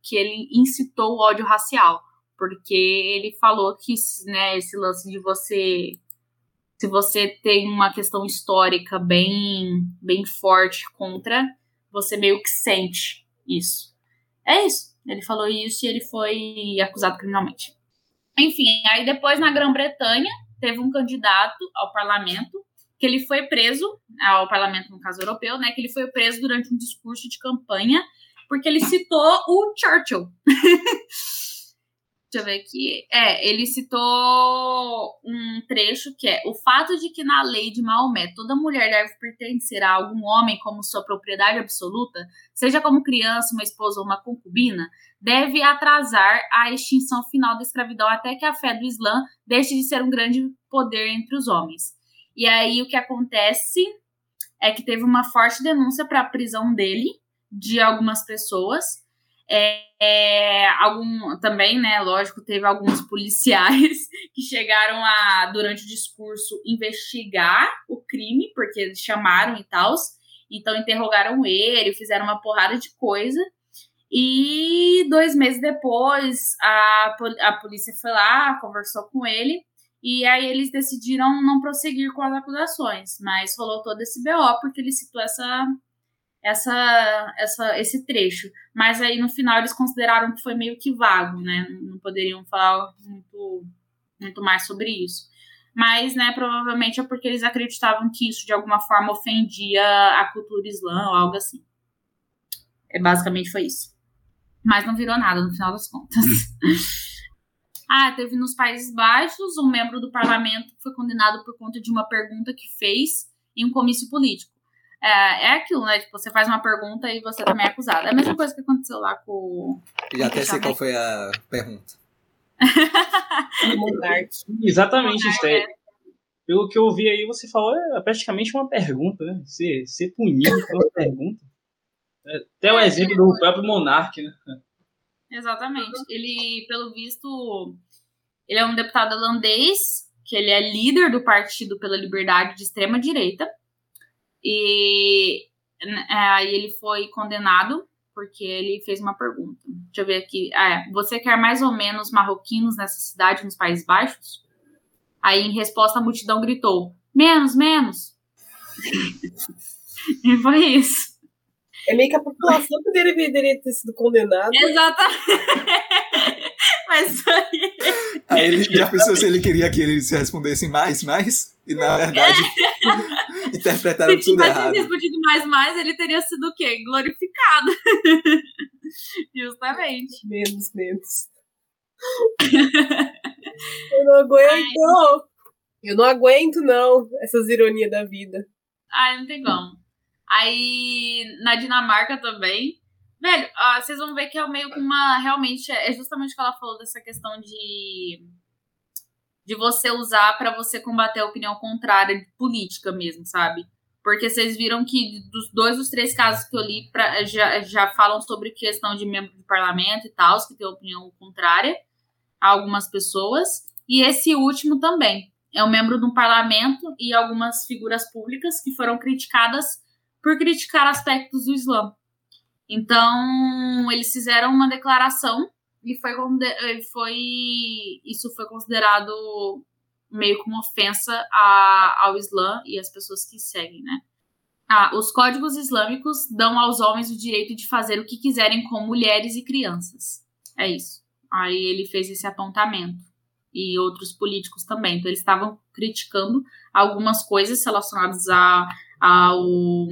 que ele incitou o ódio racial, porque ele falou que né, esse lance de você se você tem uma questão histórica bem bem forte contra, você meio que sente isso. É isso. Ele falou isso e ele foi acusado criminalmente. Enfim, aí depois na Grã-Bretanha teve um candidato ao parlamento que ele foi preso, ao parlamento no caso europeu, né, que ele foi preso durante um discurso de campanha porque ele citou o Churchill. Deixa eu ver aqui. É, ele citou um trecho que é: o fato de que na lei de Maomé toda mulher deve pertencer a algum homem como sua propriedade absoluta, seja como criança, uma esposa ou uma concubina, deve atrasar a extinção final da escravidão até que a fé do Islã deixe de ser um grande poder entre os homens. E aí o que acontece é que teve uma forte denúncia para a prisão dele de algumas pessoas é, é, algum também, né? Lógico, teve alguns policiais que chegaram a, durante o discurso, investigar o crime, porque eles chamaram e tal. Então interrogaram ele, fizeram uma porrada de coisa. E dois meses depois, a, a polícia foi lá, conversou com ele, e aí eles decidiram não prosseguir com as acusações. Mas rolou todo esse BO, porque ele citou essa, essa, essa, esse trecho. Mas aí no final eles consideraram que foi meio que vago, né? Não poderiam falar muito, muito mais sobre isso. Mas, né, provavelmente é porque eles acreditavam que isso de alguma forma ofendia a cultura islã ou algo assim. É, basicamente foi isso. Mas não virou nada no final das contas. ah, teve nos Países Baixos um membro do parlamento que foi condenado por conta de uma pergunta que fez em um comício político é, é aquilo, né? Tipo, você faz uma pergunta e você também é acusado. É a mesma coisa que aconteceu lá com. Eu já até sei qual foi a pergunta. Exatamente, isso aí. Pelo que eu ouvi aí, você falou, é praticamente uma pergunta, né? Ser, ser punido por uma pergunta. É, até o exemplo do próprio monarca, né? Exatamente. Ele, pelo visto, ele é um deputado holandês, que ele é líder do Partido pela Liberdade de extrema direita. E é, aí ele foi condenado porque ele fez uma pergunta. Deixa eu ver aqui. É, você quer mais ou menos marroquinos nessa cidade nos Países Baixos? Aí, em resposta, a multidão gritou: menos, menos. e foi isso. É meio que a população poderia, deveria ter sido condenada. Exatamente. Mas aí. Aí ele já pensou se ele queria que eles respondessem mais, mais? E na verdade. interpretaram Se tudo errado. Se tivesse respondido mais, mais, ele teria sido o quê? Glorificado. Justamente. Menos, menos. Eu não aguento. Ai. Eu não aguento, não, essas ironias da vida. Ai, não tem como. Aí, na Dinamarca também. Velho, vocês vão ver que é meio que uma. Realmente, é justamente o que ela falou dessa questão de de você usar para você combater a opinião contrária política mesmo, sabe? Porque vocês viram que dos dois dos três casos que eu li pra, já, já falam sobre questão de membro do parlamento e tal, que tem opinião contrária a algumas pessoas. E esse último também. É um membro de um parlamento e algumas figuras públicas que foram criticadas por criticar aspectos do Islã. Então, eles fizeram uma declaração e foi, foi isso foi considerado meio como ofensa a, ao Islã e às pessoas que seguem, né? Ah, os códigos islâmicos dão aos homens o direito de fazer o que quiserem com mulheres e crianças. É isso. Aí ele fez esse apontamento. E outros políticos também. Então eles estavam criticando algumas coisas relacionadas a, ao,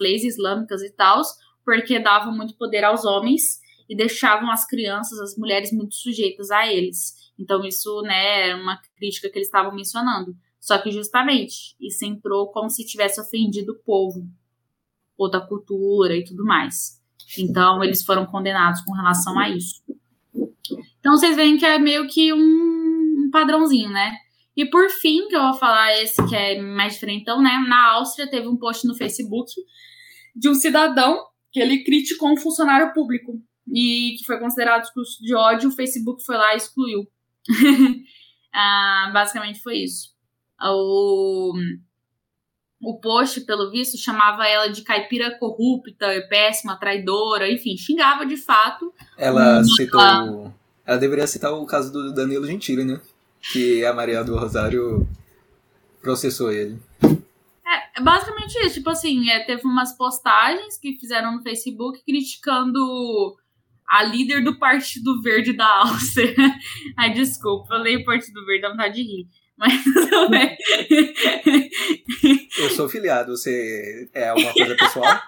leis islâmicas e tal, porque davam muito poder aos homens e deixavam as crianças, as mulheres muito sujeitas a eles. Então isso, né, é uma crítica que eles estavam mencionando. Só que justamente isso entrou como se tivesse ofendido o povo, outra cultura e tudo mais. Então eles foram condenados com relação a isso. Então vocês veem que é meio que um padrãozinho, né? E por fim, que eu vou falar esse que é mais diferentão, né? Na Áustria teve um post no Facebook de um cidadão que ele criticou um funcionário público e que foi considerado discurso de ódio, o Facebook foi lá e excluiu. ah, basicamente foi isso. O, o post, pelo visto, chamava ela de caipira corrupta, péssima, traidora, enfim, xingava de fato. Ela citou. Ela... ela deveria citar o caso do Danilo Gentili, né? Que a Maria do Rosário processou ele. É, é basicamente isso. Tipo assim, é, teve umas postagens que fizeram no Facebook criticando a líder do Partido Verde da Áustria. Ai, desculpa, eu leio Partido Verde, dá vontade de rir. Mas bem. Eu sou filiado, você é alguma coisa pessoal?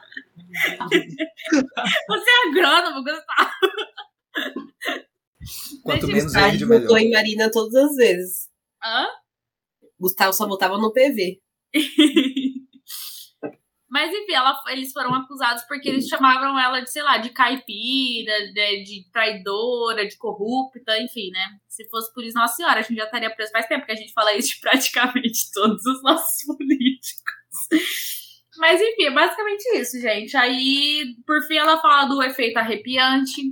você é agrônomo, Gustavo. Quanto menos verde, melhor. votou em Marina todas as vezes. Hã? Gustavo só votava no PV. Mas enfim, ela, eles foram acusados porque eles chamavam ela de, sei lá, de caipira, de, de, traidora, de corrupta, enfim, né? Se fosse por isso, nossa senhora, a gente já estaria preso faz tempo que a gente fala isso de praticamente todos os nossos políticos. Mas enfim, é basicamente isso, gente. Aí, por fim, ela fala do efeito arrepiante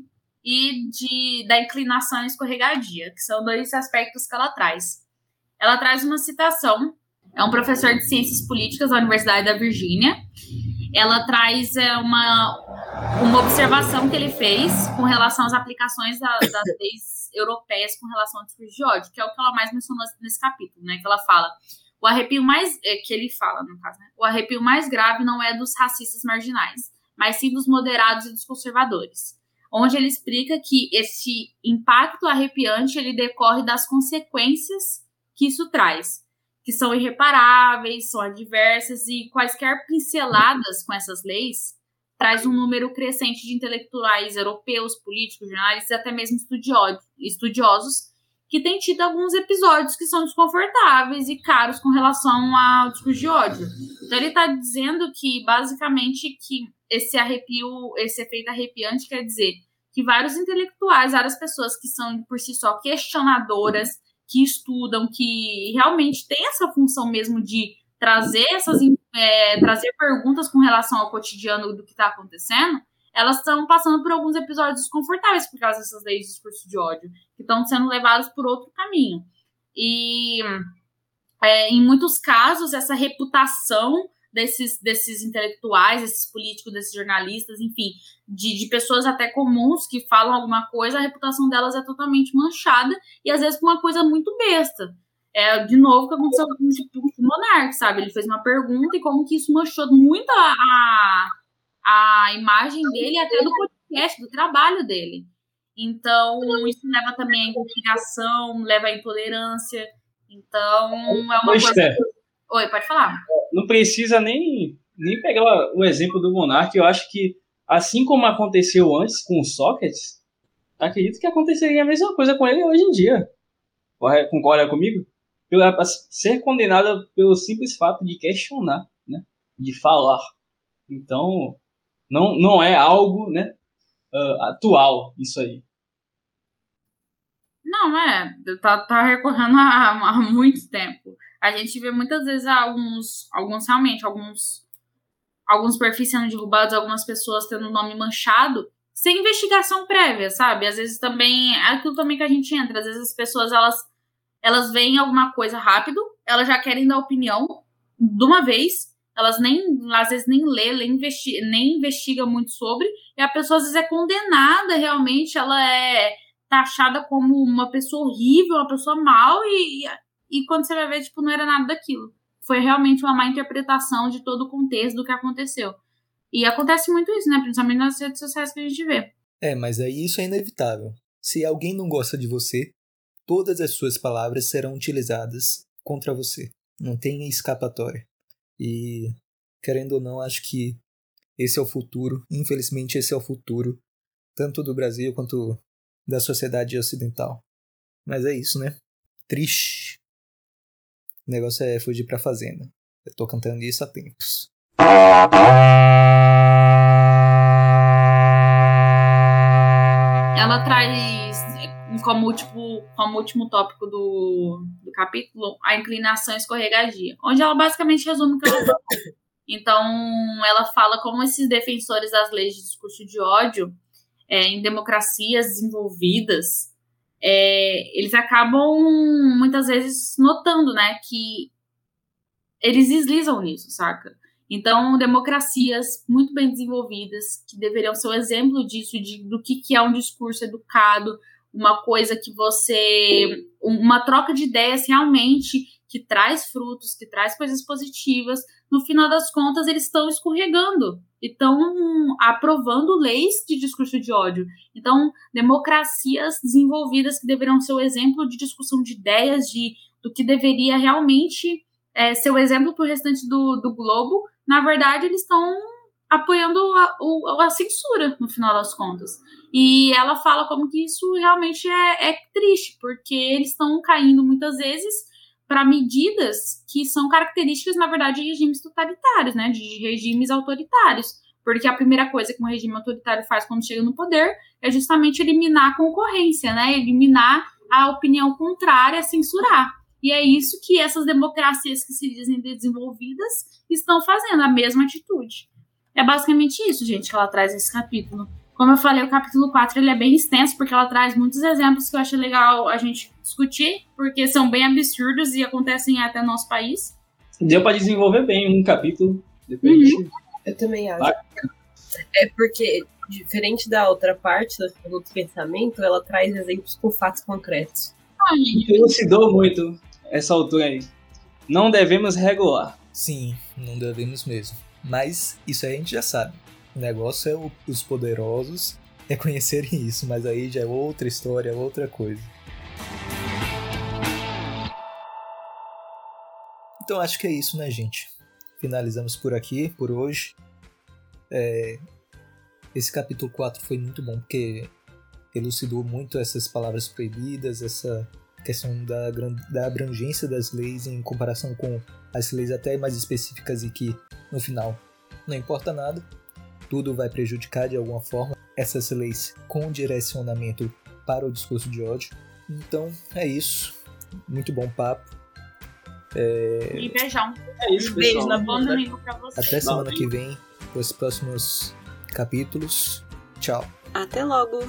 e de, da inclinação escorregadia, que são dois aspectos que ela traz. Ela traz uma citação é um professor de ciências políticas da Universidade da Virgínia. Ela traz é, uma, uma observação que ele fez com relação às aplicações da, das leis europeias com relação ao discurso de ódio, que é o que ela mais mencionou nesse capítulo, né? Que ela fala. O arrepio mais. É, que ele fala, no caso, né? O arrepio mais grave não é dos racistas marginais, mas sim dos moderados e dos conservadores. Onde ele explica que esse impacto arrepiante ele decorre das consequências que isso traz que são irreparáveis, são adversas e quaisquer pinceladas com essas leis traz um número crescente de intelectuais europeus, políticos, jornalistas e até mesmo estudiosos que têm tido alguns episódios que são desconfortáveis e caros com relação ao discurso de ódio. Então ele está dizendo que basicamente que esse arrepio, esse efeito arrepiante quer dizer que vários intelectuais, várias pessoas que são por si só questionadoras, que estudam, que realmente tem essa função mesmo de trazer essas é, trazer perguntas com relação ao cotidiano do que está acontecendo, elas estão passando por alguns episódios desconfortáveis por causa dessas leis de discurso de ódio, que estão sendo levadas por outro caminho. E é, em muitos casos, essa reputação desses, desses intelectuais, desses políticos, desses jornalistas, enfim, de, de pessoas até comuns que falam alguma coisa, a reputação delas é totalmente manchada e às vezes por uma coisa muito besta. É, de novo, que aconteceu com o Monark, sabe? Ele fez uma pergunta e como que isso manchou muito a, a imagem dele até do podcast, do trabalho dele. Então, isso leva também à investigação, leva à intolerância. Então, é uma coisa. É. Oi, pode falar. Não precisa nem, nem pegar o exemplo do Monark. Eu acho que, assim como aconteceu antes com o Sócrates, acredito que aconteceria a mesma coisa com ele hoje em dia. Concorda comigo? Pela, ser condenada pelo simples fato de questionar, né? de falar. Então, não, não é algo né, uh, atual isso aí. Não, é. Tá, tá recorrendo há, há muito tempo a gente vê muitas vezes alguns, alguns realmente, alguns, alguns perfis sendo derrubados, algumas pessoas tendo o nome manchado, sem investigação prévia, sabe? Às vezes também, é aquilo também que a gente entra, às vezes as pessoas, elas, elas veem alguma coisa rápido, elas já querem dar opinião de uma vez, elas nem, às vezes nem lê, nem, investi nem investiga muito sobre, e a pessoa às vezes é condenada realmente, ela é taxada como uma pessoa horrível, uma pessoa mal, e, e quando você vai ver, tipo, não era nada daquilo. Foi realmente uma má interpretação de todo o contexto do que aconteceu. E acontece muito isso, né? Principalmente nas redes sociais que a gente vê. É, mas aí isso é inevitável. Se alguém não gosta de você, todas as suas palavras serão utilizadas contra você. Não tem escapatória. E, querendo ou não, acho que esse é o futuro. Infelizmente, esse é o futuro, tanto do Brasil quanto da sociedade ocidental. Mas é isso, né? Triste. O negócio é fugir pra fazenda. Eu tô cantando isso há tempos. Ela traz como, tipo, como último tópico do, do capítulo a inclinação escorregadia, onde ela basicamente resume o que ela falou. Então, ela fala como esses defensores das leis de discurso de ódio é, em democracias desenvolvidas, é, eles acabam muitas vezes notando, né, que eles deslizam nisso, saca? Então, democracias muito bem desenvolvidas, que deveriam ser um exemplo disso, de, do que, que é um discurso educado, uma coisa que você. uma troca de ideias realmente que traz frutos, que traz coisas positivas. No final das contas, eles estão escorregando e estão aprovando leis de discurso de ódio. Então, democracias desenvolvidas que deveriam ser o exemplo de discussão de ideias, de do que deveria realmente é, ser o exemplo para o restante do, do globo, na verdade, eles estão apoiando a, a, censura, no final das contas. E ela fala como que isso realmente é, é triste, porque eles estão caindo muitas vezes para medidas que são características, na verdade, de regimes totalitários, né? De regimes autoritários. Porque a primeira coisa que um regime autoritário faz quando chega no poder é justamente eliminar a concorrência, né? Eliminar a opinião contrária, censurar. E é isso que essas democracias que se dizem desenvolvidas estão fazendo, a mesma atitude. É basicamente isso, gente, que ela traz nesse capítulo. Como eu falei, o capítulo 4 ele é bem extenso, porque ela traz muitos exemplos que eu achei legal a gente discutir, porque são bem absurdos e acontecem até no nosso país. Deu para desenvolver bem um capítulo. Depois uhum. Eu também acho. É porque, diferente da outra parte, do outro pensamento, ela traz exemplos com fatos concretos. Elucidou muito essa altura aí. Não devemos regular. Sim, não devemos mesmo. Mas isso aí a gente já sabe. O negócio é o, os poderosos reconhecerem isso, mas aí já é outra história, outra coisa. Então acho que é isso, né, gente? Finalizamos por aqui, por hoje. É... Esse capítulo 4 foi muito bom porque elucidou muito essas palavras proibidas, essa questão da, da abrangência das leis em comparação com as leis até mais específicas e que, no final, não importa nada, tudo vai prejudicar de alguma forma essas leis com direcionamento para o discurso de ódio. Então, é isso. Muito bom papo. É... E beijão. É isso, Beijo na bom domingo pra vocês. Até semana que vem, os próximos capítulos. Tchau. Até logo.